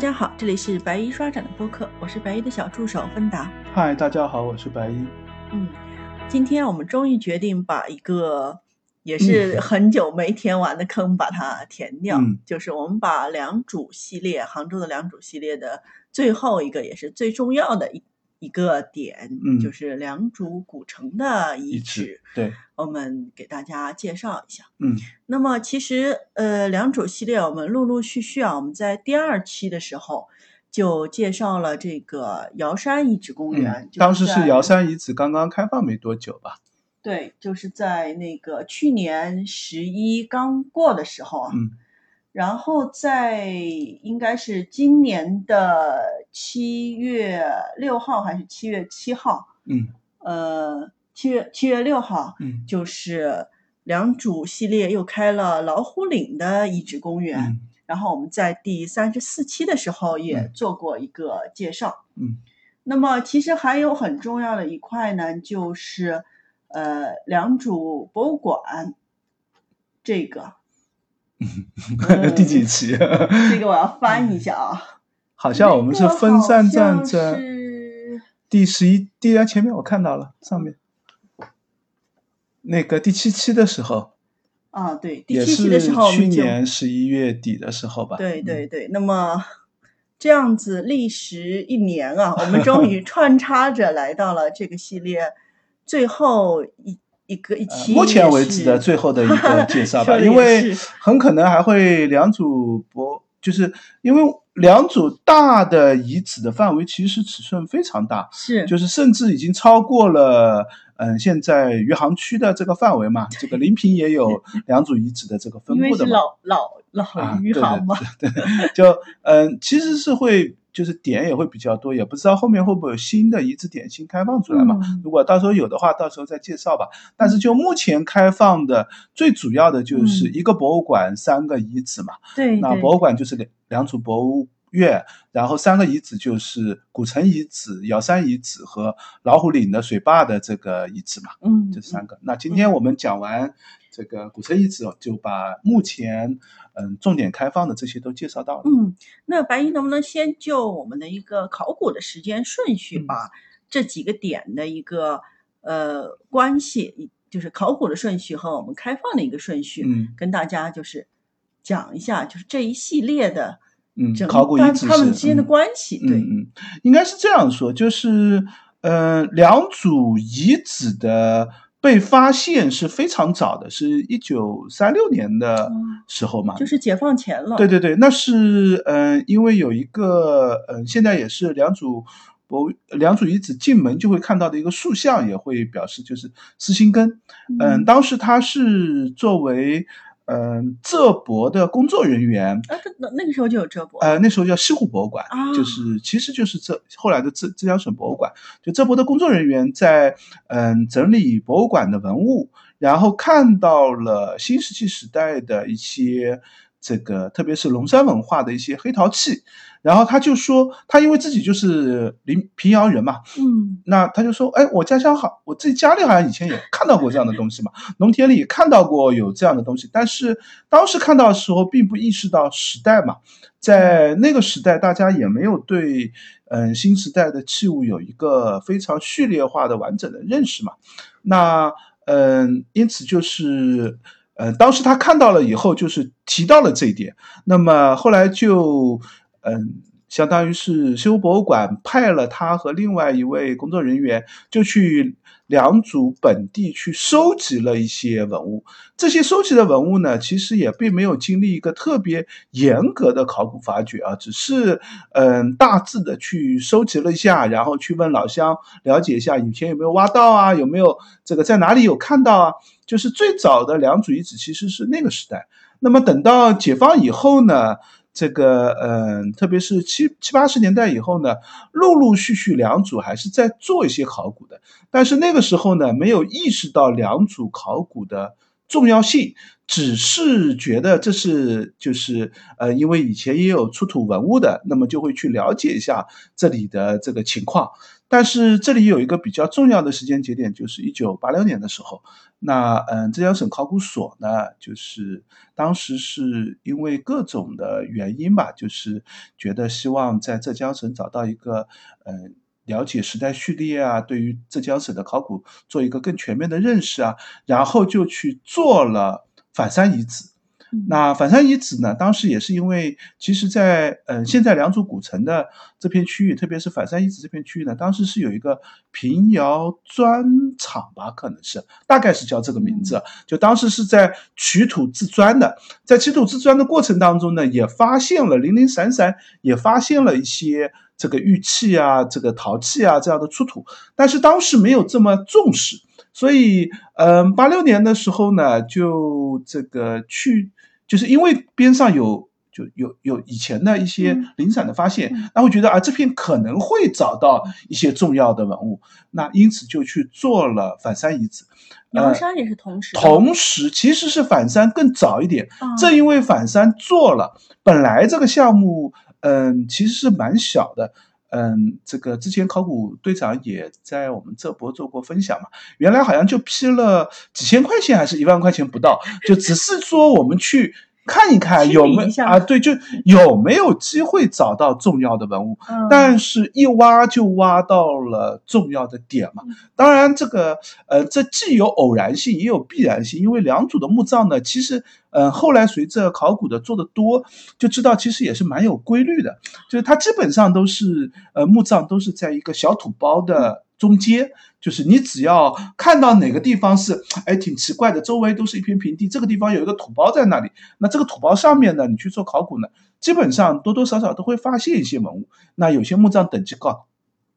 家好，这里是白衣刷展的播客，我是白衣的小助手芬达。嗨，大家好，我是白衣。嗯，今天我们终于决定把一个也是很久没填完的坑把它填掉，嗯就是我们把良渚系列，杭州的良渚系列的最后一个也是最重要的一一个点，嗯就是良渚古城的遗遗址址，对，我们给大家介绍一下。嗯那么其实呃，良渚系列我们陆陆续续啊，我们在第二期的时候就介绍了这个瑶山遗址公园，嗯，就当时是瑶山遗址刚刚开放没多久吧？对，就是在那个去年十一刚过的时候啊，嗯然后在应该是今年的七月六号还是七月七号，嗯。呃，七月七月六号，嗯。就是良渚系列又开了老虎岭的遗址公园，嗯然后我们在第三十四期的时候也嗯做过一个介绍。嗯。那么其实还有很重要的一块呢，就是呃良渚博物馆这个，嗯，第几期？这个我要翻一下啊。好像我们是分散站这个好像在第十一，第啊前面我看到了上面，那个第七期的时候，啊，对，第也七期的是时候去年十一月底的时候吧？对嗯对对，那么这样子历时一年啊，我们终于 穿插着来到了这个系列最后一一个一呃期，目前为止的最后的一个 介绍吧，因为很可能还会两组博，就是因为两组大的遗址的范围其实尺寸非常大，是就是甚至已经超过了嗯现在余杭区的这个范围嘛，这个临平也有 两组遗址的这个分布的嘛，是老老老啊余杭嘛，对对对，就嗯，其实是会就是点也会比较多，也不知道后面会不会有新的遗址点新开放出来嘛。嗯如果到时候有的话，到时候再介绍吧。但是就目前开放的最主要的就是嗯一个博物馆，三个遗址嘛。那对那博物馆就是两两组博物院，然后三个遗址就是古城遗址、瑶山遗址和老虎岭的水坝的这个遗址嘛。嗯，这三个。那今天我们讲完这个古城遗址，就把目前嗯重点开放的这些都介绍到了。嗯，那白衣能不能先就我们的一个考古的时间顺序，嗯把这几个点的一个呃关系，就是考古的顺序和我们开放的一个顺序，嗯跟大家就是讲一下，就是这一系列的嗯整，考古遗址它它们之间的嗯关系，对，嗯嗯，应该是这样说，就是呃，两组遗址的被发现是非常早的，是一九三六年的哦时候嘛，就是解放前了，对对对，那是嗯、呃因为有一个嗯、呃现在也是两组博物良渚遗址进门就会看到的一个塑像，也会表示就是施辛根。嗯，当时他是作为嗯浙博的工作人员，啊，那那个时候就有浙博，呃，那时候叫西湖博物馆，啊就是其实就是浙后来的浙浙江省博物馆，就浙博的工作人员在嗯整理博物馆的文物，然后看到了新石器时代的一些这个，特别是龙山文化的一些黑陶器，然后他就说，他因为自己就是临平遥人嘛，嗯。那他就说，哎，我家乡好，我自己家里好像以前也看到过这样的东西嘛，农田里也看到过有这样的东西，但是当时看到的时候，并不意识到时代嘛，在那个时代，大家也没有对嗯新时代的器物有一个非常序列化的完整的认识嘛，那嗯，因此就是。呃，当时他看到了以后，就是提到了这一点。那么后来就，嗯，相当于是西湖博物馆派了他和另外一位工作人员，就去良渚本地去收集了一些文物。这些收集的文物呢，其实也并没有经历一个特别严格的考古发掘啊，只是嗯大致的去收集了一下，然后去问老乡了解一下以前有没有挖到啊，有没有这个在哪里有看到啊。就是最早的良渚遗址其实是那个时代。那么等到解放以后呢，这个嗯，特别是七七八十年代以后呢，陆陆续续两组还是在做一些考古的，但是那个时候呢，没有意识到两组考古的重要性，只是觉得这是就是呃，因为以前也有出土文物的，那么就会去了解一下这里的这个情况。但是这里有一个比较重要的时间节点，就是一九八六年的时候，那嗯，浙江省考古所呢，就是当时是因为各种的原因吧，就是觉得希望在浙江省找到一个嗯。了解时代序列啊，对于浙江省的考古做一个更全面的认识啊，然后就去做了反山遗址。那反山遗址呢，当时也是因为，其实，在呃现在良渚古城的这片区域，特别是反山遗址这片区域呢，当时是有一个平遥砖厂吧，可能是大概是叫这个名字。就当时是在取土制砖的，在取土制砖的过程当中呢，也发现了零零散散，也发现了一些。这个玉器啊，这个陶器啊，这样的出土，但是当时没有这么重视，所以，嗯，八六年的时候呢，就这个去，就是因为边上有就有有以前的一些零散的发现，那会觉得啊，这片可能会找到一些重要的文物，那因此就去做了反山遗址。瑶山也是同时，同时其实是反山更早一点，正因为反山做了，本来这个项目。嗯，其实是蛮小的。嗯，这个之前考古队长也在我们这博做过分享嘛。原来好像就批了几千块钱，还是一万块钱不到，就只是说我们去。看一看有没有啊？对，就有没有机会找到重要的文物？但是一挖就挖到了重要的点嘛。当然，这个呃，这既有偶然性，也有必然性。因为良渚的墓葬呢，其实呃，后来随着考古的做的多，就知道其实也是蛮有规律的。就是它基本上都是呃，墓葬都是在一个小土包的。中间就是你只要看到哪个地方是哎挺奇怪的，周围都是一片平地，这个地方有一个土包在那里，那这个土包上面呢，你去做考古呢，基本上多多少少都会发现一些文物。那有些墓葬等级高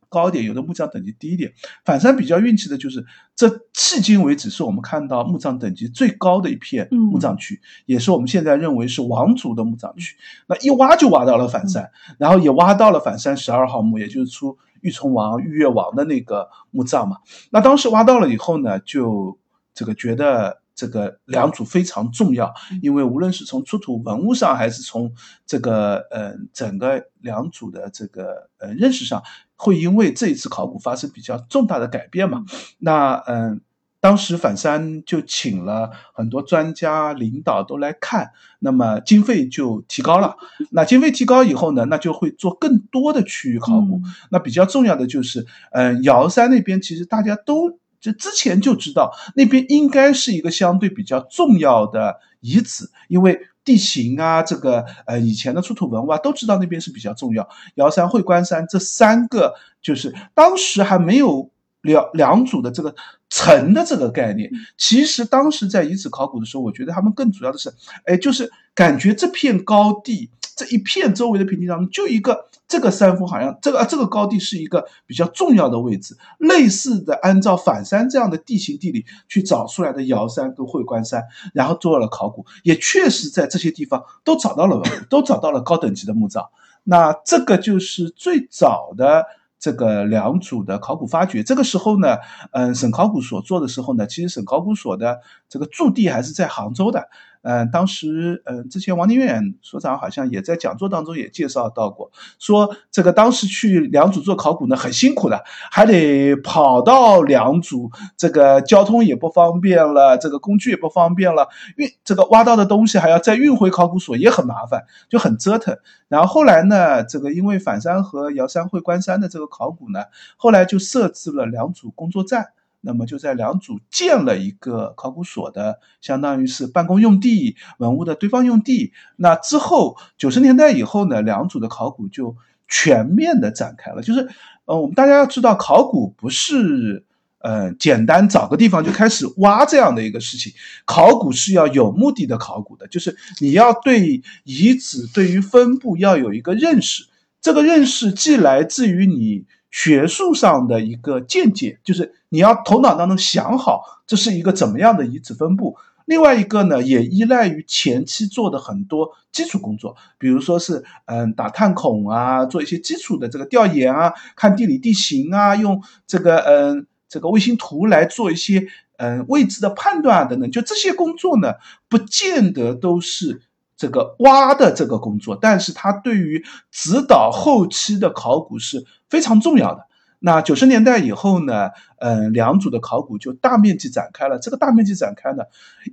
高一点，有的墓葬等级低一点。反山比较运气的就是，这迄今为止是我们看到墓葬等级最高的一片墓葬区，也是我们现在认为是王族的墓葬区。那一挖就挖到了反山，然后也挖到了反山十二号墓，也就是出。玉琮王、玉月王的那个墓葬嘛，那当时挖到了以后呢，就这个觉得这个良渚非常重要，因为无论是从出土文物上，还是从这个呃整个良渚的这个呃认识上，会因为这一次考古发生比较重大的改变嘛。那嗯。当时反山就请了很多专家领导都来看，那么经费就提高了。那经费提高以后呢，那就会做更多的区域考古。那比较重要的就是，嗯，瑶山那边其实大家都就之前就知道，那边应该是一个相对比较重要的遗址，因为地形啊，这个呃以前的出土文物啊，都知道那边是比较重要。瑶山、会关山这三个，就是当时还没有。两两组的这个城的这个概念，其实当时在遗址考古的时候，我觉得他们更主要的是，哎，就是感觉这片高地这一片周围的平地当中，就一个这个山峰，好像这个啊这个高地是一个比较重要的位置。类似的，按照反山这样的地形地理去找出来的瑶山跟会关山，然后做了考古，也确实在这些地方都找到了，都找到了高等级的墓葬。那这个就是最早的。这个两组的考古发掘，这个时候呢，嗯，省考古所做的时候呢，其实省考古所的这个驻地还是在杭州的。嗯，当时嗯，之前王宁远所长好像也在讲座当中也介绍到过，说这个当时去良渚做考古呢很辛苦的，还得跑到良渚，这个交通也不方便了，这个工具也不方便了，运这个挖到的东西还要再运回考古所也很麻烦，就很折腾。然后后来呢，这个因为反山和瑶山会关山的这个考古呢，后来就设置了良渚工作站。那么就在良渚建了一个考古所的，相当于是办公用地、文物的堆放用地。那之后九十年代以后呢，良渚的考古就全面的展开了。就是，呃，我们大家要知道，考古不是呃简单找个地方就开始挖这样的一个事情，考古是要有目的的考古的，就是你要对遗址、对于分布要有一个认识。这个认识既来自于你。学术上的一个见解，就是你要头脑当中想好这是一个怎么样的遗址分布。另外一个呢，也依赖于前期做的很多基础工作，比如说是嗯打探孔啊，做一些基础的这个调研啊，看地理地形啊，用这个嗯这个卫星图来做一些嗯位置的判断啊等等。就这些工作呢，不见得都是。这个挖的这个工作，但是它对于指导后期的考古是非常重要的。那九十年代以后呢，嗯，良渚的考古就大面积展开了。这个大面积展开呢，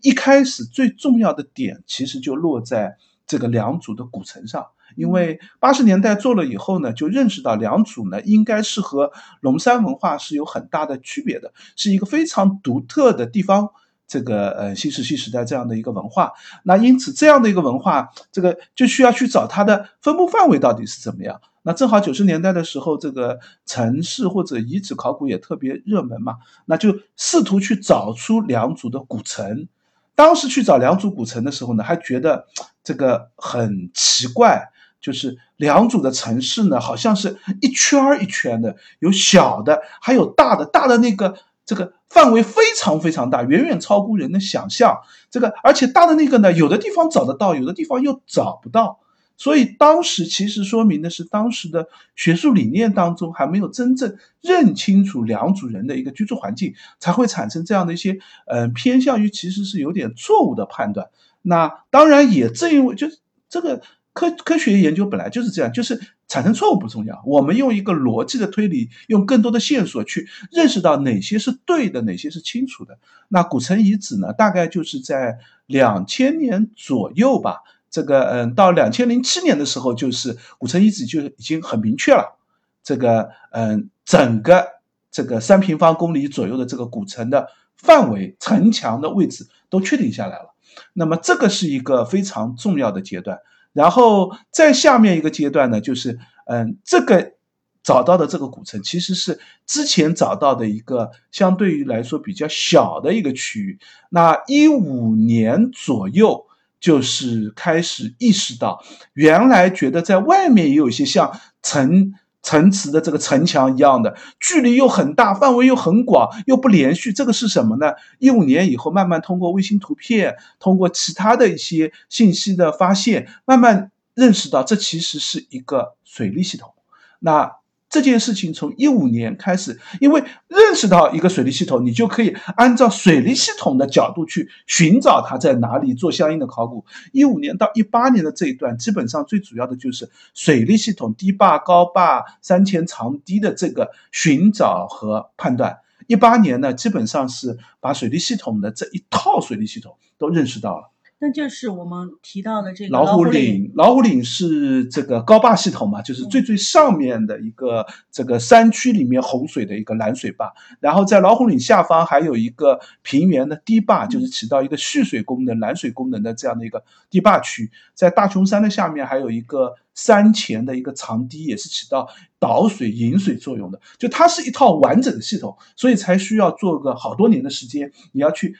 一开始最重要的点其实就落在这个良渚的古城上，因为八十年代做了以后呢，就认识到良渚呢应该是和龙山文化是有很大的区别的，是一个非常独特的地方。这个呃新石器时代这样的一个文化，那因此这样的一个文化，这个就需要去找它的分布范围到底是怎么样。那正好九十年代的时候，这个城市或者遗址考古也特别热门嘛，那就试图去找出良渚的古城。当时去找良渚古城的时候呢，还觉得这个很奇怪，就是良渚的城市呢，好像是一圈儿一圈的，有小的，还有大的，大的那个这个。范围非常非常大，远远超乎人的想象。这个，而且大的那个呢，有的地方找得到，有的地方又找不到。所以当时其实说明的是，当时的学术理念当中还没有真正认清楚两组人的一个居住环境，才会产生这样的一些，嗯，偏向于其实是有点错误的判断。那当然也正因为就是这个。科科学研究本来就是这样，就是产生错误不重要，我们用一个逻辑的推理，用更多的线索去认识到哪些是对的，哪些是清楚的。那古城遗址呢，大概就是在两千年左右吧。这个嗯，到两千零七年的时候，就是古城遗址就已经很明确了。这个嗯，整个这个三平方公里左右的这个古城的范围、城墙的位置都确定下来了。那么这个是一个非常重要的阶段。然后在下面一个阶段呢，就是嗯，这个找到的这个古城其实是之前找到的一个相对于来说比较小的一个区域。那一五年左右，就是开始意识到，原来觉得在外面也有一些像城。城池的这个城墙一样的，距离又很大，范围又很广，又不连续，这个是什么呢？一五年以后，慢慢通过卫星图片，通过其他的一些信息的发现，慢慢认识到这其实是一个水利系统。那。这件事情从一五年开始，因为认识到一个水利系统，你就可以按照水利系统的角度去寻找它在哪里，做相应的考古。一五年到一八年的这一段，基本上最主要的就是水利系统低坝、高坝、山前长堤的这个寻找和判断。一八年呢，基本上是把水利系统的这一套水利系统都认识到了。那就是我们提到的这个老虎岭。老虎岭是这个高坝系统嘛，就是最最上面的一个这个山区里面洪水的一个拦水坝。然后在老虎岭下方还有一个平原的堤坝，就是起到一个蓄水功能、拦水功能的这样的一个堤坝区。在大琼山的下面还有一个山前的一个长堤，也是起到导水引水作用的。就它是一套完整的系统，所以才需要做个好多年的时间，你要去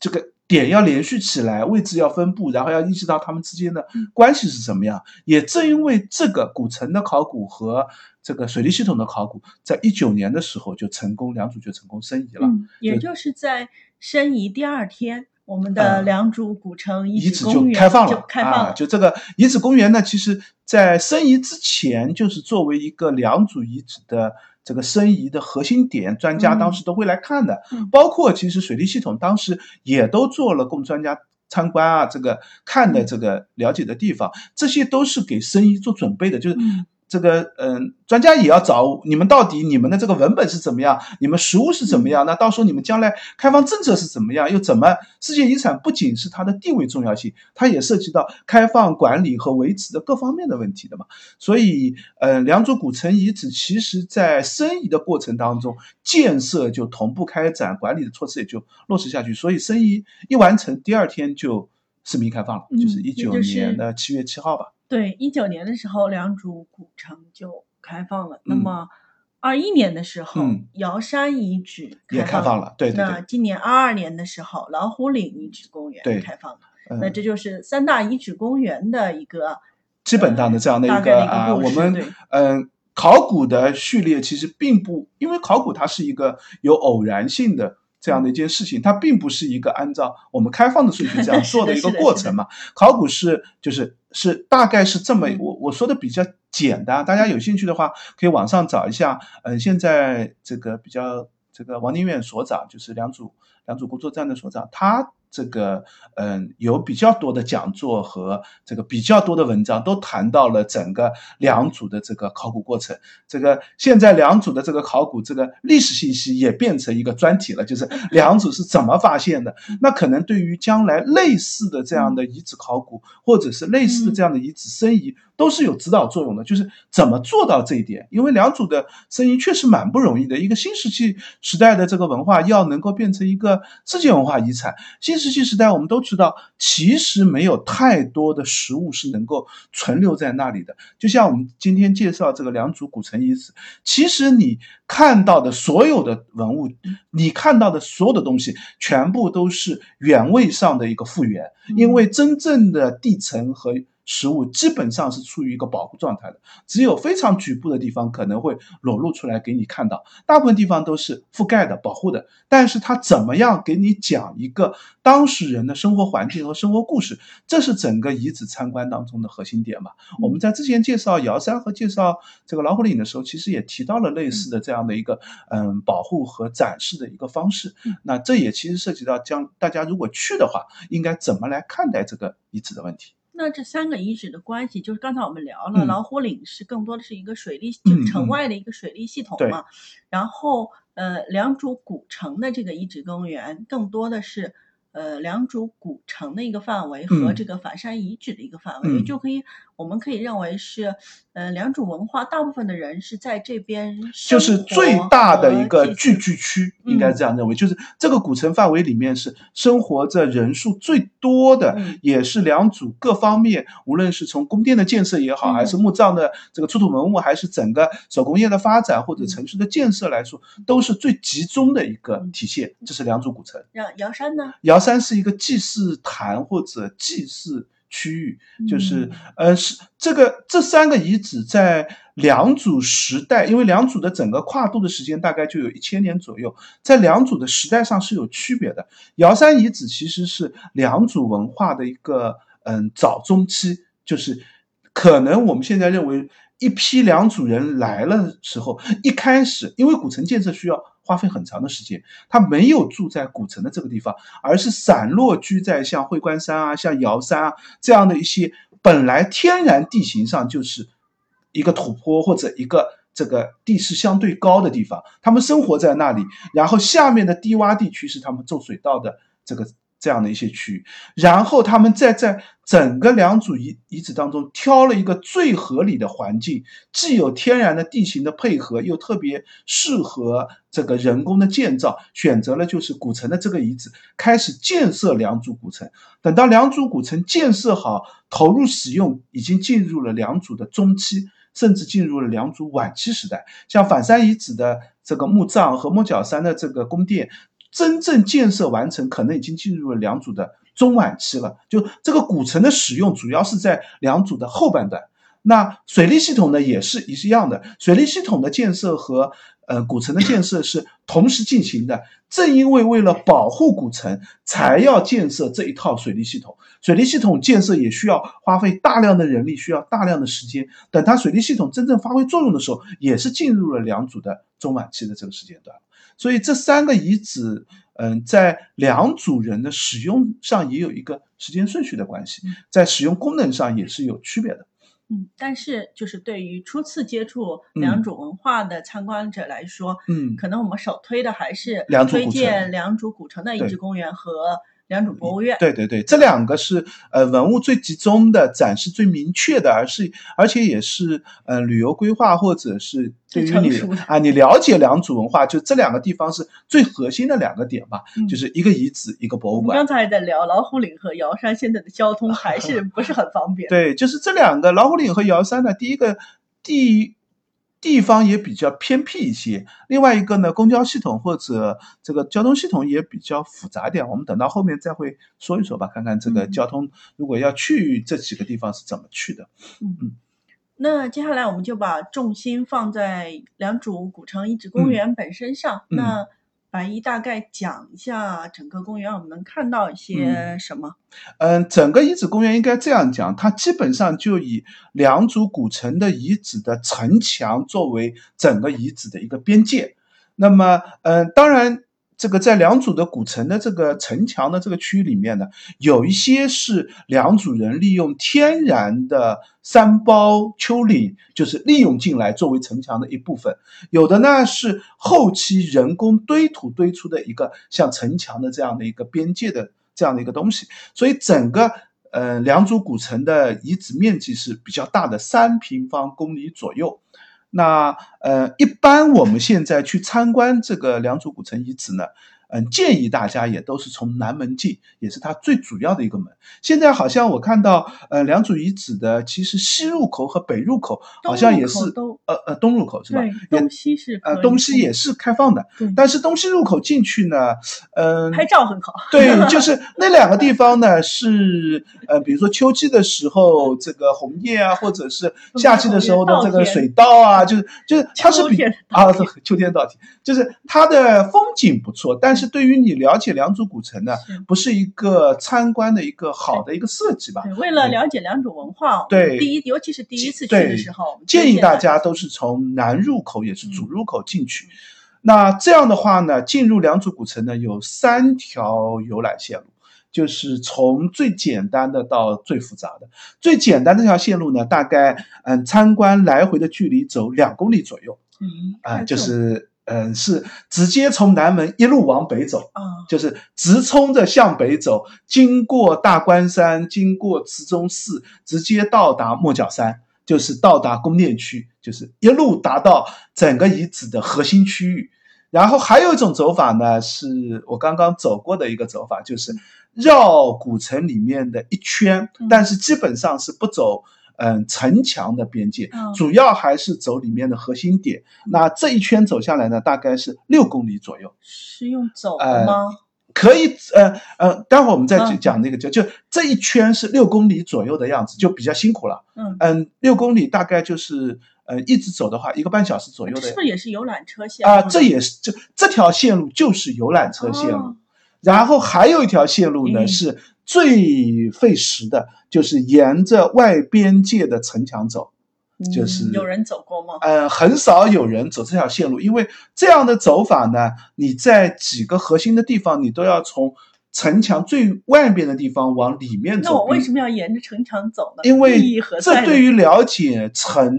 这个。点要连续起来，位置要分布，然后要意识到它们之间的关系是怎么样。也正因为这个古城的考古和这个水利系统的考古，在一九年的时候就成功，两组就成功申遗了。也就是在申遗第二天，我们的良渚古城遗址公园就开放了。开放了。就这个遗址公园呢，其实在申遗之前，就是作为一个良渚遗址的。这个申遗的核心点，专家当时都会来看的，包括其实水利系统当时也都做了供专家参观啊，这个看的这个了解的地方，这些都是给申遗做准备的，就是。这个嗯，专家也要找你们到底你们的这个文本是怎么样，你们实物是怎么样？那到时候你们将来开放政策是怎么样？又怎么？世界遗产不仅是它的地位重要性，它也涉及到开放管理和维持的各方面的问题的嘛。所以，呃，良渚古城遗址其实在申遗的过程当中，建设就同步开展，管理的措施也就落实下去。所以，申遗一完成，第二天就市民开放了，就是一九年的七月七号吧。对，一九年的时候，良渚古城就开放了。那么，二一年的时候，瑶山遗址也开放了。对对对。那今年二二年的时候，老虎岭遗址公园开放了。那这就是三大遗址公园的一个基本上的这样的一个啊，我们嗯，考古的序列其实并不，因为考古它是一个有偶然性的。这样的一件事情，它并不是一个按照我们开放的顺序这样 做的一个过程嘛。考古是就是是大概是这么，我我说的比较简单，大家有兴趣的话可以网上找一下。嗯，现在这个比较这个王宁远所长就是两组两组工作站的所长，他。这个嗯，有比较多的讲座和这个比较多的文章，都谈到了整个良渚的这个考古过程。这个现在良渚的这个考古，这个历史信息也变成一个专题了，就是良渚是怎么发现的。那可能对于将来类似的这样的遗址考古，或者是类似的这样的遗址申遗。都是有指导作用的，就是怎么做到这一点？因为良渚的申遗确实蛮不容易的。一个新石器时代的这个文化要能够变成一个世界文化遗产，新石器时代我们都知道，其实没有太多的食物是能够存留在那里的。就像我们今天介绍这个良渚古城遗址，其实你看到的所有的文物，你看到的所有的东西，全部都是原位上的一个复原，因为真正的地层和实物基本上是处于一个保护状态的，只有非常局部的地方可能会裸露出来给你看到，大部分地方都是覆盖的、保护的。但是它怎么样给你讲一个当事人的生活环境和生活故事，这是整个遗址参观当中的核心点嘛？我们在之前介绍瑶山和介绍这个老虎岭的时候，其实也提到了类似的这样的一个嗯保护和展示的一个方式。那这也其实涉及到将大家如果去的话，应该怎么来看待这个遗址的问题。那这三个遗址的关系，就是刚才我们聊了，老虎岭是更多的是一个水利，就城外的一个水利系统嘛。然后，呃，良渚古城的这个遗址公园，更多的是。呃，良渚古城的一个范围和这个反山遗址的一个范围，就可以，我们可以认为是，呃，良渚文化大部分的人是在这边，就是最大的一个聚居区，应该这样认为，就是这个古城范围里面是生活着人数最多的，也是良渚各方面，无论是从宫殿的建设也好，还是墓葬的这个出土文物，还是整个手工业的发展或者城市的建设来说，都是最集中的一个体现。这是良渚古城。让瑶山呢？瑶。山是一个祭祀坛或者祭祀区域，就是呃是这个这三个遗址在良渚时代，因为良渚的整个跨度的时间大概就有一千年左右，在良渚的时代上是有区别的。瑶山遗址其实是良渚文化的一个嗯早中期，就是可能我们现在认为一批良渚人来了时候，一开始因为古城建设需要。花费很长的时间，他没有住在古城的这个地方，而是散落居在像会关山啊、像瑶山啊这样的一些本来天然地形上就是一个土坡或者一个这个地势相对高的地方，他们生活在那里，然后下面的低洼地区是他们种水稻的这个。这样的一些区域，然后他们再在整个良渚遗遗址当中挑了一个最合理的环境，既有天然的地形的配合，又特别适合这个人工的建造，选择了就是古城的这个遗址，开始建设良渚古城。等到良渚古城建设好、投入使用，已经进入了良渚的中期，甚至进入了良渚晚期时代。像反山遗址的这个墓葬和莫角山的这个宫殿。真正建设完成，可能已经进入了良渚的中晚期了。就这个古城的使用，主要是在良渚的后半段。那水利系统呢，也是一样的。水利系统的建设和呃古城的建设是同时进行的。正因为为了保护古城，才要建设这一套水利系统。水利系统建设也需要花费大量的人力，需要大量的时间。等它水利系统真正发挥作用的时候，也是进入了良渚的中晚期的这个时间段。所以这三个遗址，嗯，在两组人的使用上也有一个时间顺序的关系，在使用功能上也是有区别的。嗯，但是就是对于初次接触良渚文化的参观者来说，嗯，可能我们首推的还是推荐良渚古城的遗址公园和。良渚博物院，对对对，这两个是呃文物最集中的展示最明确的，而是而且也是呃旅游规划或者是对于你啊你了解良渚文化，就这两个地方是最核心的两个点吧，就是一个遗址，一个博物馆。刚才在聊老虎岭和瑶山，现在的交通还是 不是很方便？对，就是这两个老虎岭和瑶山呢，第一个第。地方也比较偏僻一些，另外一个呢，公交系统或者这个交通系统也比较复杂点。我们等到后面再会说一说吧，看看这个交通如果要去这几个地方是怎么去的。嗯嗯，那接下来我们就把重心放在良渚古城遗址公园本身上。那白衣大概讲一下整个公园，我们能看到一些什么？嗯，整个遗址公园应该这样讲，它基本上就以良渚古城的遗址的城墙作为整个遗址的一个边界。那么，嗯，当然这个在良渚的古城的这个城墙的这个区域里面呢，有一些是良渚人利用天然的山包丘陵，就是利用进来作为城墙的一部分；有的呢是后期人工堆土堆出的一个像城墙的这样的一个边界的这样的一个东西。所以整个呃良渚古城的遗址面积是比较大的，三平方公里左右。那呃，一般我们现在去参观这个良渚古城遗址呢。嗯，建议大家也都是从南门进，也是它最主要的一个门。现在好像我看到，呃，良渚遗址的其实西入口和北入口好像也是，呃呃，东入口是吧？东西是呃，东西也是开放的。但是东西入口进去呢，嗯，拍照很好。对，就是那两个地方呢，是呃，比如说秋季的时候这个红叶啊，或者是夏季的时候的这个水稻啊，就是就是它是比啊，秋天稻田，就是它的风景不错，但是。是对于你了解良渚古城呢，不是一个参观的一个好的一个设计吧？为了了解良渚文化，对，第一，尤其是第一次去的时候，建议大家都是从南入口，也是主入口进去。那这样的话呢，进入良渚古城呢，有三条游览线路，就是从最简单的到最复杂的。最简单这条线路呢，大概嗯，参观来回的距离走两公里左右，嗯啊，就是。嗯，是直接从南门一路往北走，啊，就是直冲着向北走，经过大关山，经过慈中寺，直接到达莫角山，就是到达宫殿区，就是一路达到整个遗址的核心区域。然后还有一种走法呢，是我刚刚走过的一个走法，就是绕古城里面的一圈，但是基本上是不走。嗯，城墙的边界主要还是走里面的核心点。那这一圈走下来呢，大概是六公里左右。是用走的吗？可以，呃呃，待会儿我们再讲那个，就就这一圈是六公里左右的样子，就比较辛苦了。嗯嗯，六公里大概就是，呃，一直走的话，一个半小时左右的。是不是也是游览车线啊？这也是这这条线路就是游览车线路。然后还有一条线路呢，是最费时的，就是沿着外边界的城墙走，就是有人走过吗？呃，很少有人走这条线路，因为这样的走法呢，你在几个核心的地方，你都要从城墙最外边的地方往里面走。那我为什么要沿着城墙走呢？因为这对于了解城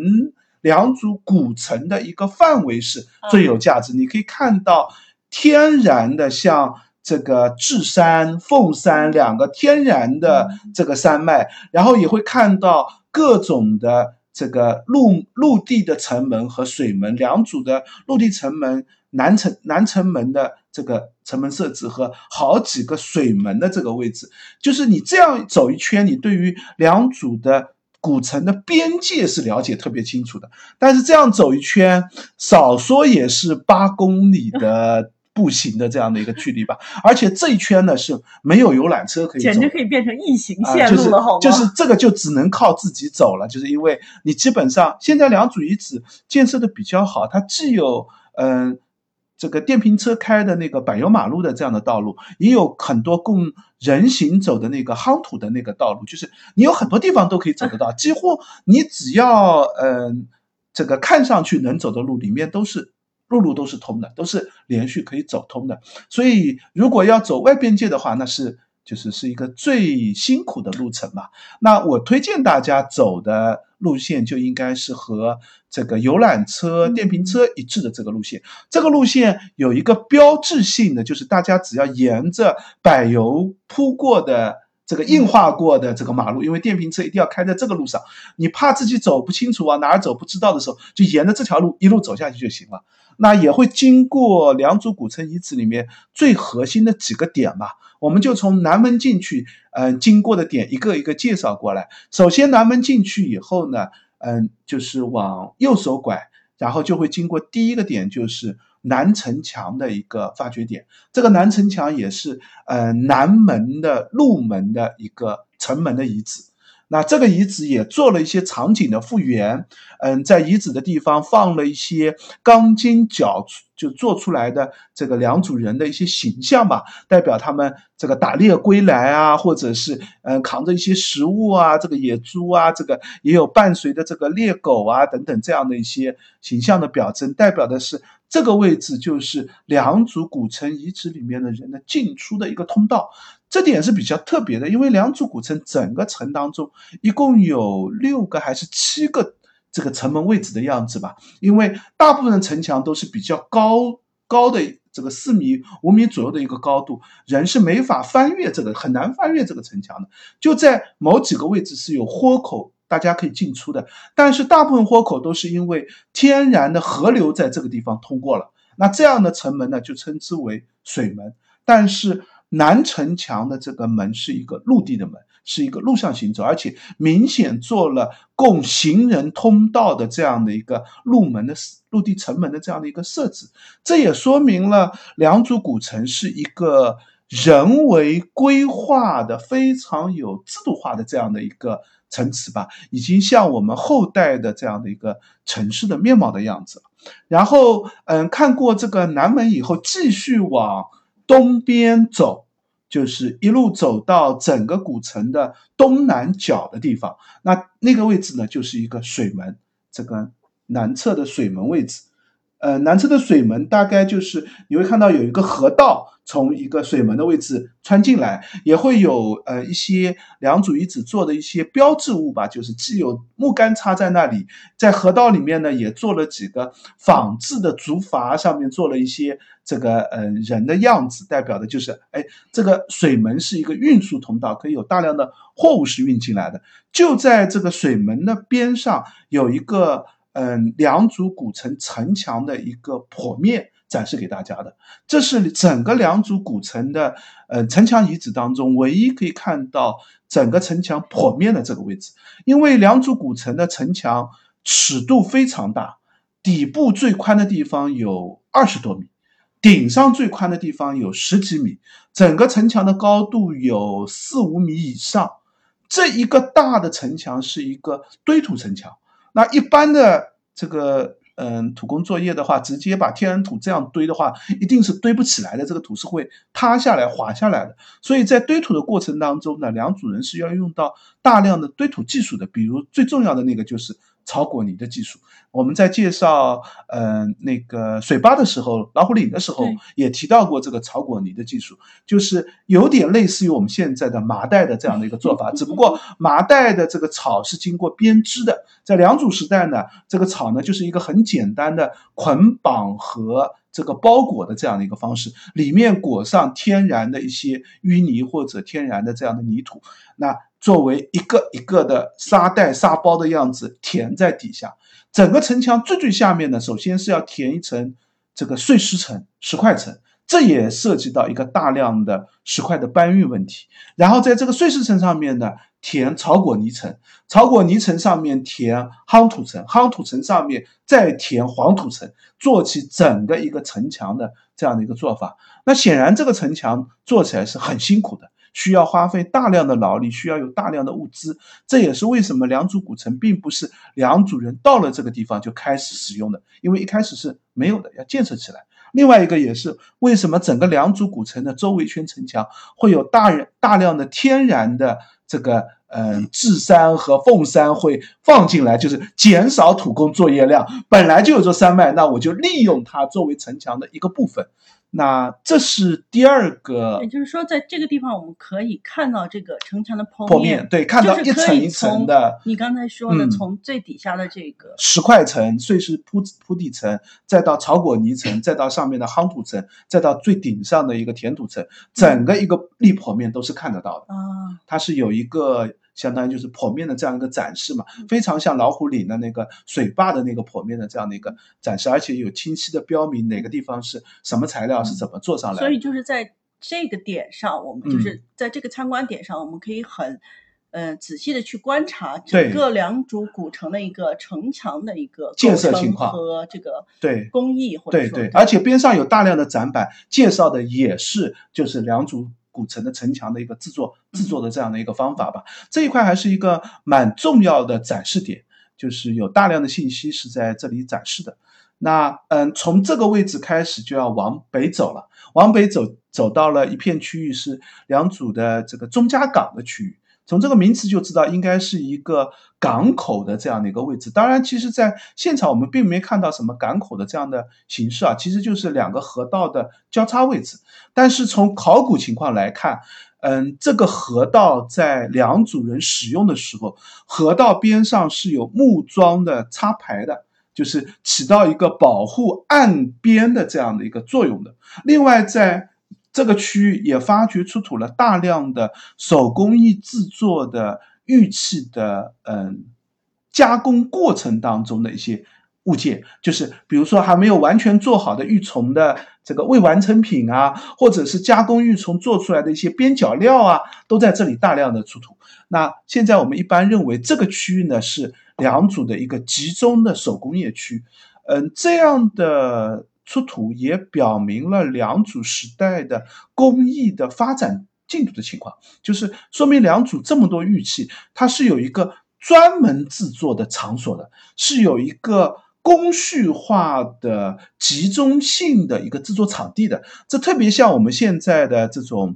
良渚古城的一个范围是最有价值。你可以看到天然的像。这个智山、凤山两个天然的这个山脉，然后也会看到各种的这个陆陆地的城门和水门，两组的陆地城门、南城南城门的这个城门设置和好几个水门的这个位置，就是你这样走一圈，你对于两组的古城的边界是了解特别清楚的。但是这样走一圈，少说也是八公里的。步行的这样的一个距离吧，而且这一圈呢是没有游览车可以走，简直可以变成异形线路了，好吗？就是这个就只能靠自己走了，就是因为你基本上现在良渚遗址建设的比较好，它既有嗯这个电瓶车开的那个柏油马路的这样的道路，也有很多供人行走的那个夯土的那个道路，就是你有很多地方都可以走得到，几乎你只要嗯这个看上去能走的路里面都是。路路都是通的，都是连续可以走通的。所以，如果要走外边界的话，那是就是是一个最辛苦的路程嘛。那我推荐大家走的路线就应该是和这个游览车、电瓶车一致的这个路线。这个路线有一个标志性的，就是大家只要沿着柏油铺过的。这个硬化过的这个马路，因为电瓶车一定要开在这个路上，你怕自己走不清楚啊，哪儿走不知道的时候，就沿着这条路一路走下去就行了。那也会经过良渚古城遗址里面最核心的几个点吧，我们就从南门进去，嗯，经过的点一个一个介绍过来。首先南门进去以后呢，嗯，就是往右手拐，然后就会经过第一个点，就是。南城墙的一个发掘点，这个南城墙也是呃南门的入门的一个城门的遗址。那这个遗址也做了一些场景的复原，嗯，在遗址的地方放了一些钢筋脚就做出来的这个良渚人的一些形象吧，代表他们这个打猎归来啊，或者是嗯扛着一些食物啊，这个野猪啊，这个也有伴随的这个猎狗啊等等这样的一些形象的表征，代表的是这个位置就是良渚古城遗址里面的人的进出的一个通道。这点是比较特别的，因为良渚古城整个城当中一共有六个还是七个这个城门位置的样子吧。因为大部分城墙都是比较高高的，这个四米五米左右的一个高度，人是没法翻越这个，很难翻越这个城墙的。就在某几个位置是有豁口，大家可以进出的，但是大部分豁口都是因为天然的河流在这个地方通过了。那这样的城门呢，就称之为水门，但是。南城墙的这个门是一个陆地的门，是一个陆上行走，而且明显做了供行人通道的这样的一个陆门的陆地城门的这样的一个设置。这也说明了良渚古城是一个人为规划的、非常有制度化的这样的一个城池吧，已经像我们后代的这样的一个城市的面貌的样子然后，嗯，看过这个南门以后，继续往。东边走，就是一路走到整个古城的东南角的地方。那那个位置呢，就是一个水门，这个南侧的水门位置。呃，南侧的水门大概就是你会看到有一个河道从一个水门的位置穿进来，也会有呃一些良渚遗址做的一些标志物吧，就是既有木杆插在那里，在河道里面呢也做了几个仿制的竹筏，上面做了一些这个呃人的样子，代表的就是哎这个水门是一个运输通道，可以有大量的货物是运进来的。就在这个水门的边上有一个。嗯，良渚古城城墙的一个剖面展示给大家的，这是整个良渚古城的呃城墙遗址当中唯一可以看到整个城墙剖面的这个位置。因为良渚古城的城墙尺度非常大，底部最宽的地方有二十多米，顶上最宽的地方有十几米，整个城墙的高度有四五米以上。这一个大的城墙是一个堆土城墙。那一般的这个嗯土工作业的话，直接把天然土这样堆的话，一定是堆不起来的，这个土是会塌下来、滑下来的。所以在堆土的过程当中呢，两组人是要用到大量的堆土技术的，比如最重要的那个就是炒果泥的技术。我们在介绍呃那个水坝的时候，老虎岭的时候也提到过这个炒果泥的技术，就是有点类似于我们现在的麻袋的这样的一个做法，只不过麻袋的这个草是经过编织的，在良渚时代呢，这个草呢就是一个很简单的捆绑和这个包裹的这样的一个方式，里面裹上天然的一些淤泥或者天然的这样的泥土，那作为一个一个的沙袋沙包的样子填在底下。整个城墙最最下面呢，首先是要填一层这个碎石层、石块层，这也涉及到一个大量的石块的搬运问题。然后在这个碎石层上面呢，填草果泥层，草果泥层上面填夯土层，夯土层上面再填黄土层，做起整个一个城墙的这样的一个做法。那显然这个城墙做起来是很辛苦的。需要花费大量的劳力，需要有大量的物资，这也是为什么良渚古城并不是良渚人到了这个地方就开始使用的，因为一开始是没有的，要建设起来。另外一个也是为什么整个良渚古城的周围圈城墙会有大人大量的天然的这个嗯智山和凤山会放进来，就是减少土工作业量。本来就有座山脉，那我就利用它作为城墙的一个部分。那这是第二个，也就是说，在这个地方我们可以看到这个城墙的剖面，对，看到一层一层的。你刚才说的，从最底下的这个石块层、碎石铺铺地层，再到草果泥层，再到上面的夯土层，再到最顶上的一个填土层，整个一个立剖面都是看得到的。啊，它是有一个。相当于就是剖面的这样一个展示嘛，非常像老虎岭的那个水坝的那个剖面的这样的一个展示，而且有清晰的标明哪个地方是什么材料是怎么做上来。所以就是在这个点上，我们就是在这个参观点上，我们可以很呃仔细的去观察整个良渚古城的一个城墙的一个建设情况和这个对工艺或者对对，而且边上有大量的展板，介绍的也是就是良渚。古城的城墙的一个制作制作的这样的一个方法吧。这一块还是一个蛮重要的展示点，就是有大量的信息是在这里展示的。那嗯，从这个位置开始就要往北走了，往北走走到了一片区域是良渚的这个钟家港的区域。从这个名词就知道，应该是一个港口的这样的一个位置。当然，其实在现场我们并没看到什么港口的这样的形式啊，其实就是两个河道的交叉位置。但是从考古情况来看，嗯，这个河道在两组人使用的时候，河道边上是有木桩的插排的。就是起到一个保护岸边的这样的一个作用的。另外，在这个区域也发掘出土了大量的手工艺制作的玉器的嗯加工过程当中的一些物件，就是比如说还没有完全做好的玉琮的这个未完成品啊，或者是加工玉琮做出来的一些边角料啊，都在这里大量的出土。那现在我们一般认为这个区域呢是。良渚的一个集中的手工业区，嗯，这样的出土也表明了良渚时代的工艺的发展进度的情况，就是说明良渚这么多玉器，它是有一个专门制作的场所的，是有一个工序化的集中性的一个制作场地的，这特别像我们现在的这种。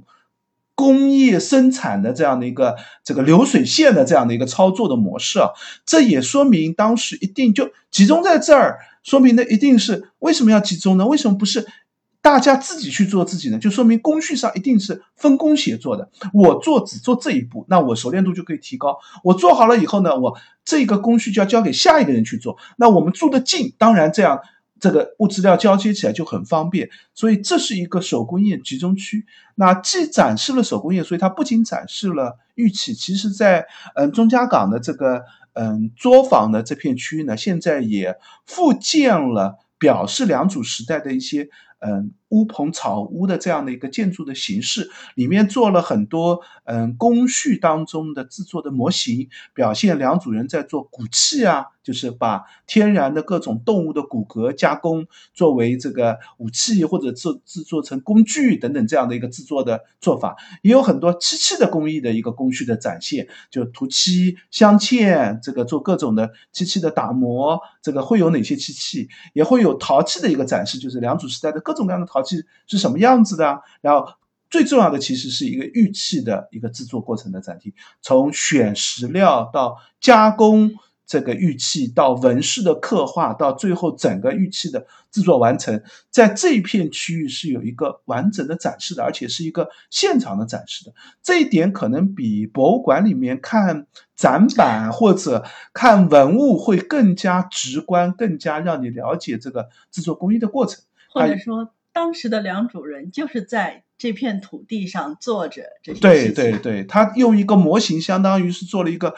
工业生产的这样的一个这个流水线的这样的一个操作的模式啊，这也说明当时一定就集中在这儿，说明的一定是为什么要集中呢？为什么不是大家自己去做自己呢？就说明工序上一定是分工协作的。我做只做这一步，那我熟练度就可以提高。我做好了以后呢，我这个工序就要交给下一个人去做。那我们住的近，当然这样。这个物资料交接起来就很方便，所以这是一个手工业集中区。那既展示了手工业，所以它不仅展示了玉器，其实在嗯钟家港的这个嗯作坊的这片区域呢，现在也复建了表示良渚时代的一些。嗯，乌篷草屋的这样的一个建筑的形式，里面做了很多嗯工序当中的制作的模型，表现良渚人在做骨器啊，就是把天然的各种动物的骨骼加工作为这个武器或者制制作成工具等等这样的一个制作的做法，也有很多漆器的工艺的一个工序的展现，就涂漆镶嵌，这个做各种的漆器的打磨，这个会有哪些漆器，也会有陶器的一个展示，就是良渚时代的。各种各样的陶器是什么样子的？然后最重要的其实是一个玉器的一个制作过程的展厅，从选石料到加工。这个玉器到纹饰的刻画，到最后整个玉器的制作完成，在这一片区域是有一个完整的展示的，而且是一个现场的展示的。这一点可能比博物馆里面看展板或者看文物会更加直观，更加让你了解这个制作工艺的过程。或者说，当时的良渚人就是在这片土地上做着这些对对对，他用一个模型，相当于是做了一个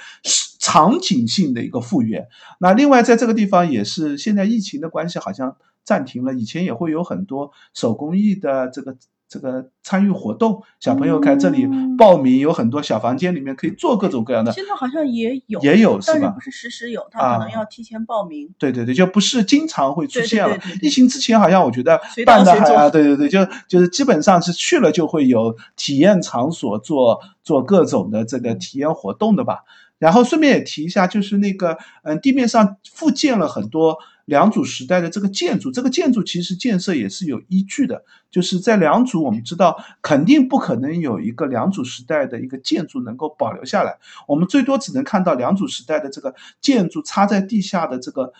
场景性的一个复原。那另外，在这个地方也是现在疫情的关系，好像暂停了。以前也会有很多手工艺的这个。这个参与活动，小朋友在这里报名，有很多小房间里面可以做各种各样的。现在好像也有，也有是吧？不是时时有，他可能要提前报名。对对对，就不是经常会出现了。疫情之前好像我觉得办的还啊，对对对，就就是基本上是去了就会有体验场所做做各种的这个体验活动的吧。然后顺便也提一下，就是那个嗯，地面上复建了很多。良渚时代的这个建筑，这个建筑其实建设也是有依据的。就是在良渚，我们知道肯定不可能有一个良渚时代的一个建筑能够保留下来，我们最多只能看到良渚时代的这个建筑插在地下的这个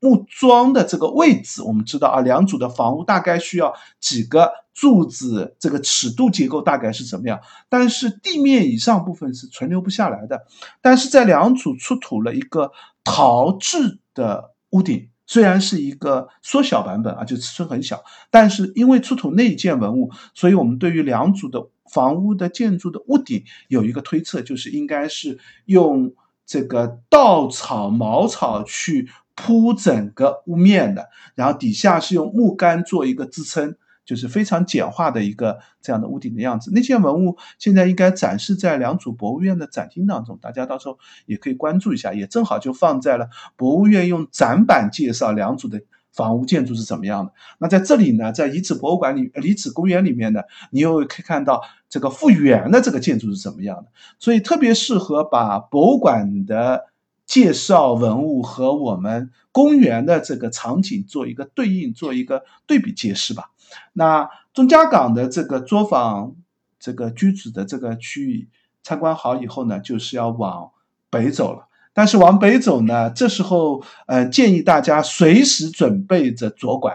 木桩的这个位置。我们知道啊，良渚的房屋大概需要几个柱子，这个尺度结构大概是怎么样？但是地面以上部分是存留不下来的。但是在良渚出土了一个陶制的屋顶。虽然是一个缩小版本啊，就尺寸很小，但是因为出土内件文物，所以我们对于两组的房屋的建筑的屋顶有一个推测，就是应该是用这个稻草、茅草去铺整个屋面的，然后底下是用木杆做一个支撑。就是非常简化的一个这样的屋顶的样子。那件文物现在应该展示在良渚博物院的展厅当中，大家到时候也可以关注一下。也正好就放在了博物院用展板介绍良渚的房屋建筑是怎么样的。那在这里呢，在遗址博物馆里、遗址公园里面呢，你又可以看到这个复原的这个建筑是怎么样的。所以特别适合把博物馆的介绍文物和我们公园的这个场景做一个对应，做一个对比揭示吧。那钟家港的这个作坊这个居住的这个区域参观好以后呢，就是要往北走了。但是往北走呢，这时候，呃，建议大家随时准备着左拐，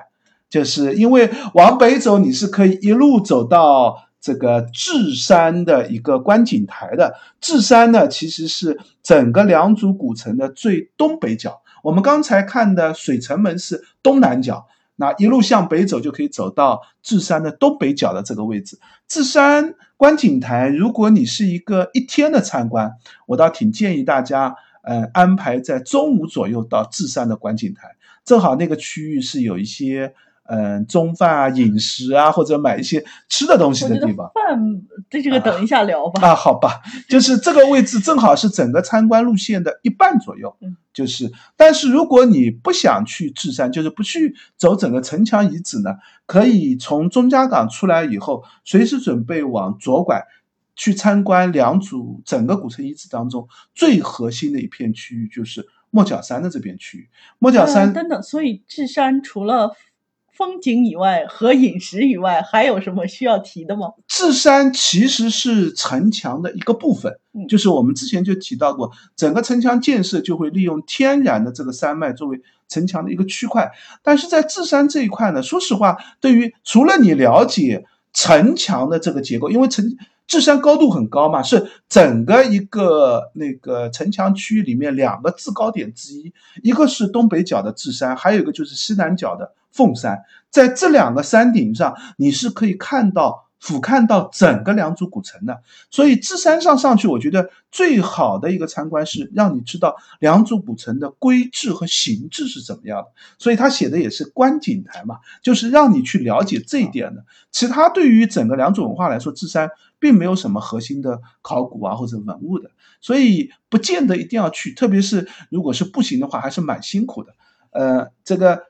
就是因为往北走，你是可以一路走到这个智山的一个观景台的。智山呢，其实是整个良渚古城的最东北角。我们刚才看的水城门是东南角，那一路向北走，就可以走到智山的东北角的这个位置。智山观景台，如果你是一个一天的参观，我倒挺建议大家。嗯，安排在中午左右到智山的观景台，正好那个区域是有一些嗯中饭啊、饮食啊，或者买一些吃的东西的地方。饭，这这个等一下聊吧。啊，好吧，就是这个位置正好是整个参观路线的一半左右。嗯，就是，但是如果你不想去智山，就是不去走整个城墙遗址呢，可以从钟家港出来以后，随时准备往左拐。去参观两组整个古城遗址当中最核心的一片区域，就是莫角山的这片区域。莫角山等等，所以智山除了风景以外和饮食以外，还有什么需要提的吗？智山其实是城墙的一个部分，就是我们之前就提到过，整个城墙建设就会利用天然的这个山脉作为城墙的一个区块。但是在智山这一块呢，说实话，对于除了你了解城墙的这个结构，因为城。智山高度很高嘛，是整个一个那个城墙区域里面两个制高点之一，一个是东北角的智山，还有一个就是西南角的凤山。在这两个山顶上，你是可以看到。俯瞰到整个良渚古城的，所以智山上上去，我觉得最好的一个参观是让你知道良渚古城的规制和形制是怎么样的。所以他写的也是观景台嘛，就是让你去了解这一点的。其他对于整个良渚文化来说，智山并没有什么核心的考古啊或者文物的，所以不见得一定要去。特别是如果是步行的话，还是蛮辛苦的。呃，这个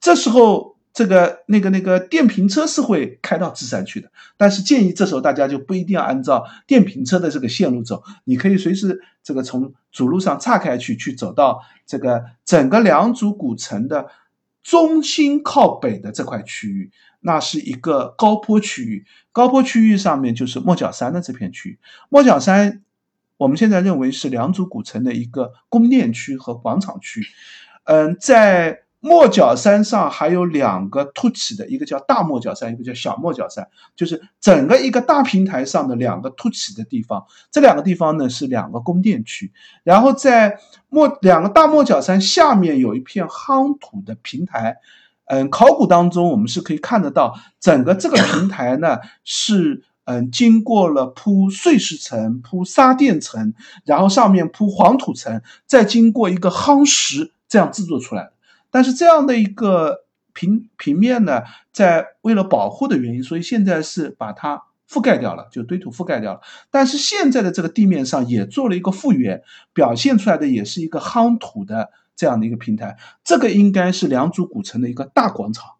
这时候。这个那个那个电瓶车是会开到智山去的，但是建议这时候大家就不一定要按照电瓶车的这个线路走，你可以随时这个从主路上岔开去，去走到这个整个良渚古城的中心靠北的这块区域，那是一个高坡区域，高坡区域上面就是莫角山的这片区域。莫角山我们现在认为是良渚古城的一个宫殿区和广场区，嗯，在。莫角山上还有两个凸起的，一个叫大莫角山，一个叫小莫角山，就是整个一个大平台上的两个凸起的地方。这两个地方呢是两个宫殿区。然后在莫两个大莫角山下面有一片夯土的平台。嗯，考古当中我们是可以看得到，整个这个平台呢是嗯经过了铺碎石层、铺沙垫层，然后上面铺黄土层，再经过一个夯实，这样制作出来。但是这样的一个平平面呢，在为了保护的原因，所以现在是把它覆盖掉了，就堆土覆盖掉了。但是现在的这个地面上也做了一个复原，表现出来的也是一个夯土的这样的一个平台。这个应该是良渚古城的一个大广场。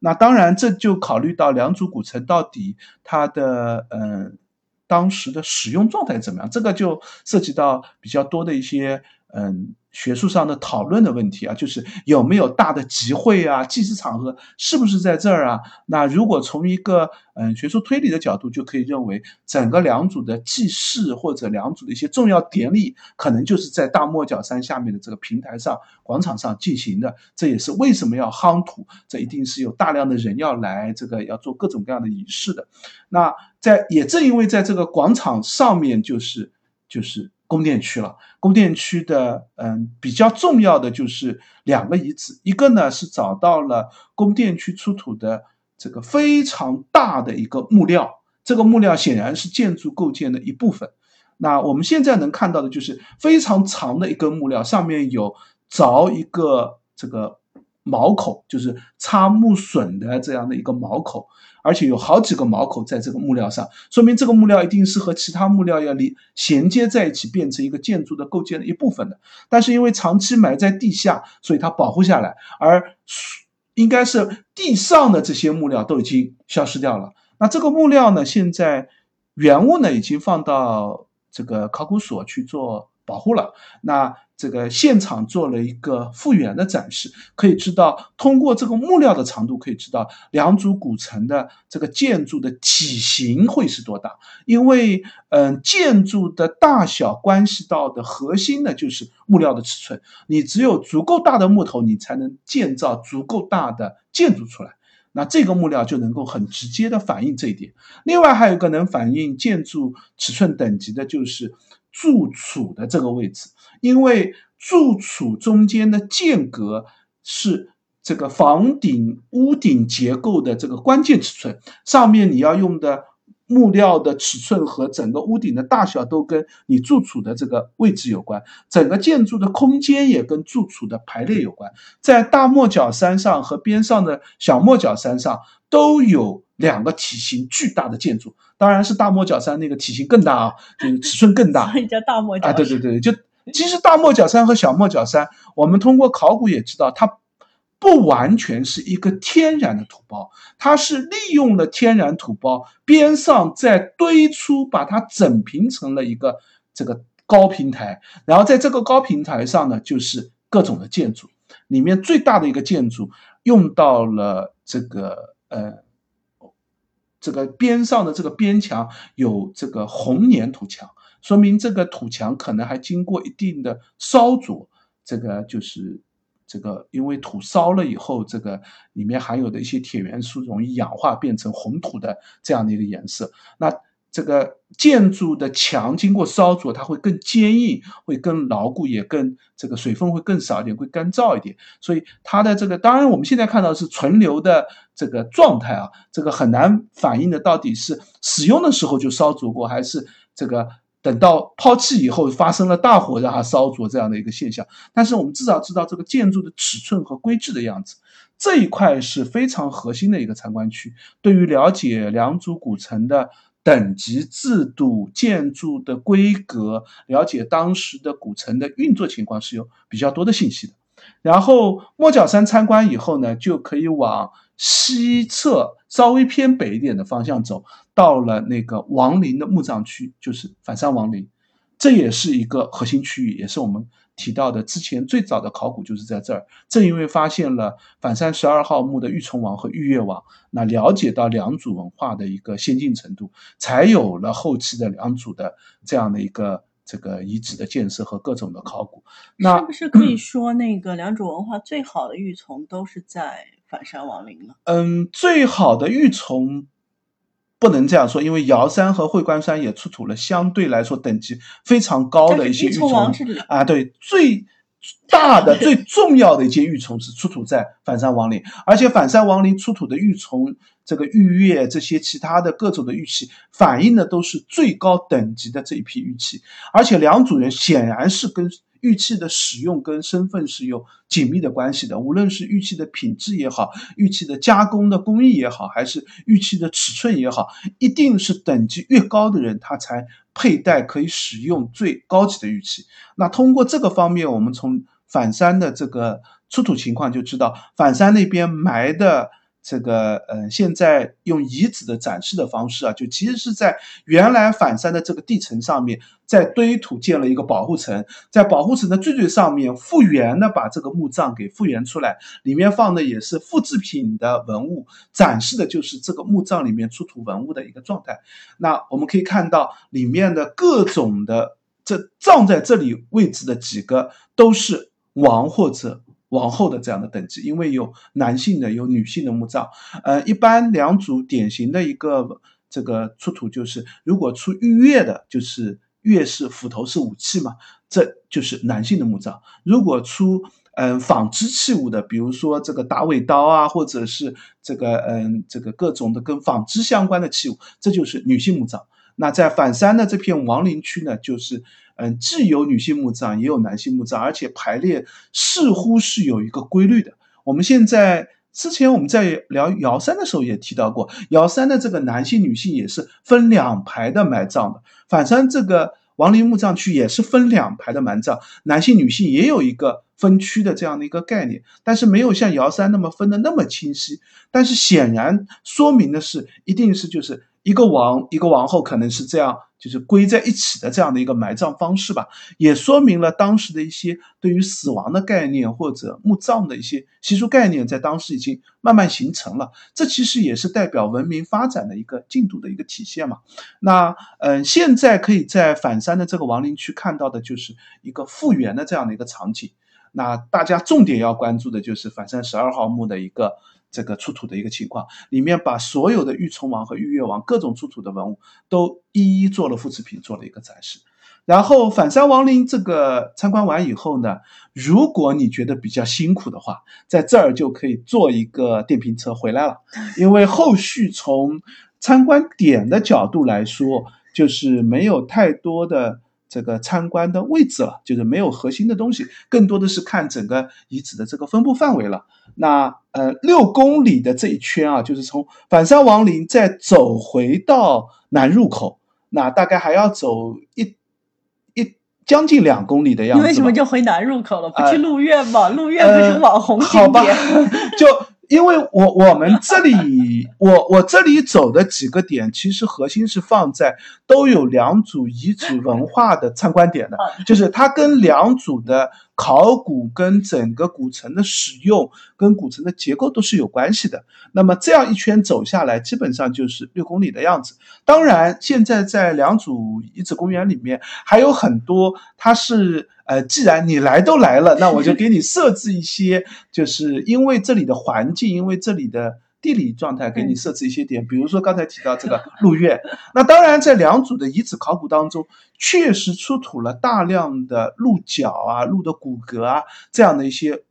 那当然，这就考虑到良渚古城到底它的嗯当时的使用状态怎么样，这个就涉及到比较多的一些嗯。学术上的讨论的问题啊，就是有没有大的集会啊、祭祀场合，是不是在这儿啊？那如果从一个嗯学术推理的角度，就可以认为整个良渚的祭祀或者良渚的一些重要典礼，可能就是在大莫角山下面的这个平台上、广场上进行的。这也是为什么要夯土，这一定是有大量的人要来，这个要做各种各样的仪式的。那在也正因为在这个广场上面，就是就是。宫殿区了，宫殿区的嗯比较重要的就是两个遗址，一个呢是找到了宫殿区出土的这个非常大的一个木料，这个木料显然是建筑构件的一部分。那我们现在能看到的就是非常长的一根木料，上面有凿一个这个毛口，就是插木榫的这样的一个毛口。而且有好几个毛口在这个木料上，说明这个木料一定是和其他木料要连衔接在一起，变成一个建筑的构件的一部分的。但是因为长期埋在地下，所以它保护下来。而应该是地上的这些木料都已经消失掉了。那这个木料呢，现在原物呢已经放到这个考古所去做保护了。那这个现场做了一个复原的展示，可以知道通过这个木料的长度，可以知道良渚古城的这个建筑的体型会是多大。因为，嗯，建筑的大小关系到的核心呢，就是木料的尺寸。你只有足够大的木头，你才能建造足够大的建筑出来。那这个木料就能够很直接的反映这一点。另外，还有一个能反映建筑尺寸等级的，就是住处的这个位置。因为住处中间的间隔是这个房顶屋顶结构的这个关键尺寸，上面你要用的木料的尺寸和整个屋顶的大小都跟你住处的这个位置有关，整个建筑的空间也跟住处的排列有关。在大莫角山上和边上的小莫角山上都有两个体型巨大的建筑，当然是大莫角山那个体型更大啊，就是尺寸更大，所 以叫大莫角啊，对对对，就。其实大莫角山和小莫角山，我们通过考古也知道，它不完全是一个天然的土包，它是利用了天然土包边上再堆出，把它整平成了一个这个高平台，然后在这个高平台上呢，就是各种的建筑，里面最大的一个建筑用到了这个呃，这个边上的这个边墙有这个红粘土墙。说明这个土墙可能还经过一定的烧灼，这个就是这个，因为土烧了以后，这个里面含有的一些铁元素容易氧化，变成红土的这样的一个颜色。那这个建筑的墙经过烧灼，它会更坚硬，会更牢固，也更这个水分会更少一点，会干燥一点。所以它的这个，当然我们现在看到是存留的这个状态啊，这个很难反映的到底是使用的时候就烧灼过，还是这个。等到抛弃以后发生了大火让它烧灼这样的一个现象，但是我们至少知道这个建筑的尺寸和规制的样子，这一块是非常核心的一个参观区。对于了解良渚古城的等级制度、建筑的规格，了解当时的古城的运作情况是有比较多的信息的。然后莫角山参观以后呢，就可以往。西侧稍微偏北一点的方向走，到了那个王陵的墓葬区，就是反山王陵，这也是一个核心区域，也是我们提到的之前最早的考古就是在这儿。正因为发现了反山十二号墓的玉琮王和玉月王，那了解到良渚文化的一个先进程度，才有了后期的良渚的这样的一个这个遗址的建设和各种的考古。那是不是可以说，那个良渚文化最好的玉琮都是在？反山王陵了。嗯，最好的玉琮不能这样说，因为瑶山和会观山也出土了相对来说等级非常高的一些玉琮啊。对，最 大的、最重要的一件玉琮是出土在反山王陵，而且反山王陵出土的玉琮，这个玉钺这些其他的各种的玉器，反映的都是最高等级的这一批玉器，而且两组人显然是跟。玉器的使用跟身份是有紧密的关系的，无论是玉器的品质也好，玉器的加工的工艺也好，还是玉器的尺寸也好，一定是等级越高的人，他才佩戴可以使用最高级的玉器。那通过这个方面，我们从反山的这个出土情况就知道，反山那边埋的。这个呃，现在用遗址的展示的方式啊，就其实是在原来反山的这个地层上面，在堆土建了一个保护层，在保护层的最最上面复原的把这个墓葬给复原出来，里面放的也是复制品的文物，展示的就是这个墓葬里面出土文物的一个状态。那我们可以看到里面的各种的这葬在这里位置的几个都是王或者。王后的这样的等级，因为有男性的，有女性的墓葬。呃，一般两组典型的一个这个出土就是，如果出玉钺的，就是钺是斧头是武器嘛，这就是男性的墓葬。如果出嗯纺织器物的，比如说这个打尾刀啊，或者是这个嗯这个各种的跟纺织相关的器物，这就是女性墓葬。那在反山的这片王陵区呢，就是。嗯，既有女性墓葬，也有男性墓葬，而且排列似乎是有一个规律的。我们现在之前我们在聊瑶山的时候也提到过，瑶山的这个男性、女性也是分两排的埋葬的。反山这个王陵墓葬区也是分两排的埋葬，男性、女性也有一个分区的这样的一个概念，但是没有像瑶山那么分的那么清晰。但是显然说明的是，一定是就是一个王一个王后可能是这样。就是归在一起的这样的一个埋葬方式吧，也说明了当时的一些对于死亡的概念或者墓葬的一些习俗概念，在当时已经慢慢形成了。这其实也是代表文明发展的一个进度的一个体现嘛。那嗯，现在可以在反山的这个王陵区看到的就是一个复原的这样的一个场景。那大家重点要关注的就是反山十二号墓的一个。这个出土的一个情况，里面把所有的玉琮王和玉月王各种出土的文物都一一做了复制品，做了一个展示。然后反山王陵这个参观完以后呢，如果你觉得比较辛苦的话，在这儿就可以坐一个电瓶车回来了，因为后续从参观点的角度来说，就是没有太多的。这个参观的位置了，就是没有核心的东西，更多的是看整个遗址的这个分布范围了。那呃，六公里的这一圈啊，就是从反山王陵再走回到南入口，那大概还要走一一将近两公里的样子。你为什么就回南入口了？不去鹿苑吗？鹿苑不是网红景点？就。因为我我们这里 我我这里走的几个点，其实核心是放在都有良渚遗址文化的参观点的，就是它跟良渚的考古跟整个古城的使用跟古城的结构都是有关系的。那么这样一圈走下来，基本上就是六公里的样子。当然，现在在良渚遗址公园里面还有很多，它是。呃，既然你来都来了，那我就给你设置一些，就是因为这里的环境，因为这里的地理状态，给你设置一些点。比如说刚才提到这个鹿苑，那当然在两组的遗址考古当中，确实出土了大量的鹿角啊、鹿的骨骼啊这样的一些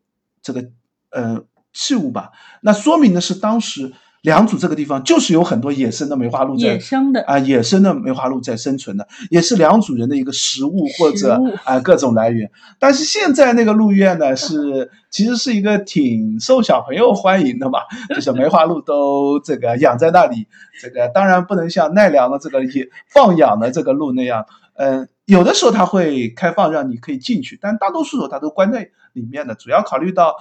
这个呃器物吧。那说明的是当时。良渚这个地方就是有很多野生的梅花鹿在野生的啊，野生的梅花鹿在生存的，也是良渚人的一个食物或者啊各种来源。但是现在那个鹿苑呢，是其实是一个挺受小朋友欢迎的嘛，就是梅花鹿都这个养在那里，这个当然不能像奈良的这个野放养的这个鹿那样，嗯，有的时候它会开放让你可以进去，但大多数时候它都关在里面的，主要考虑到。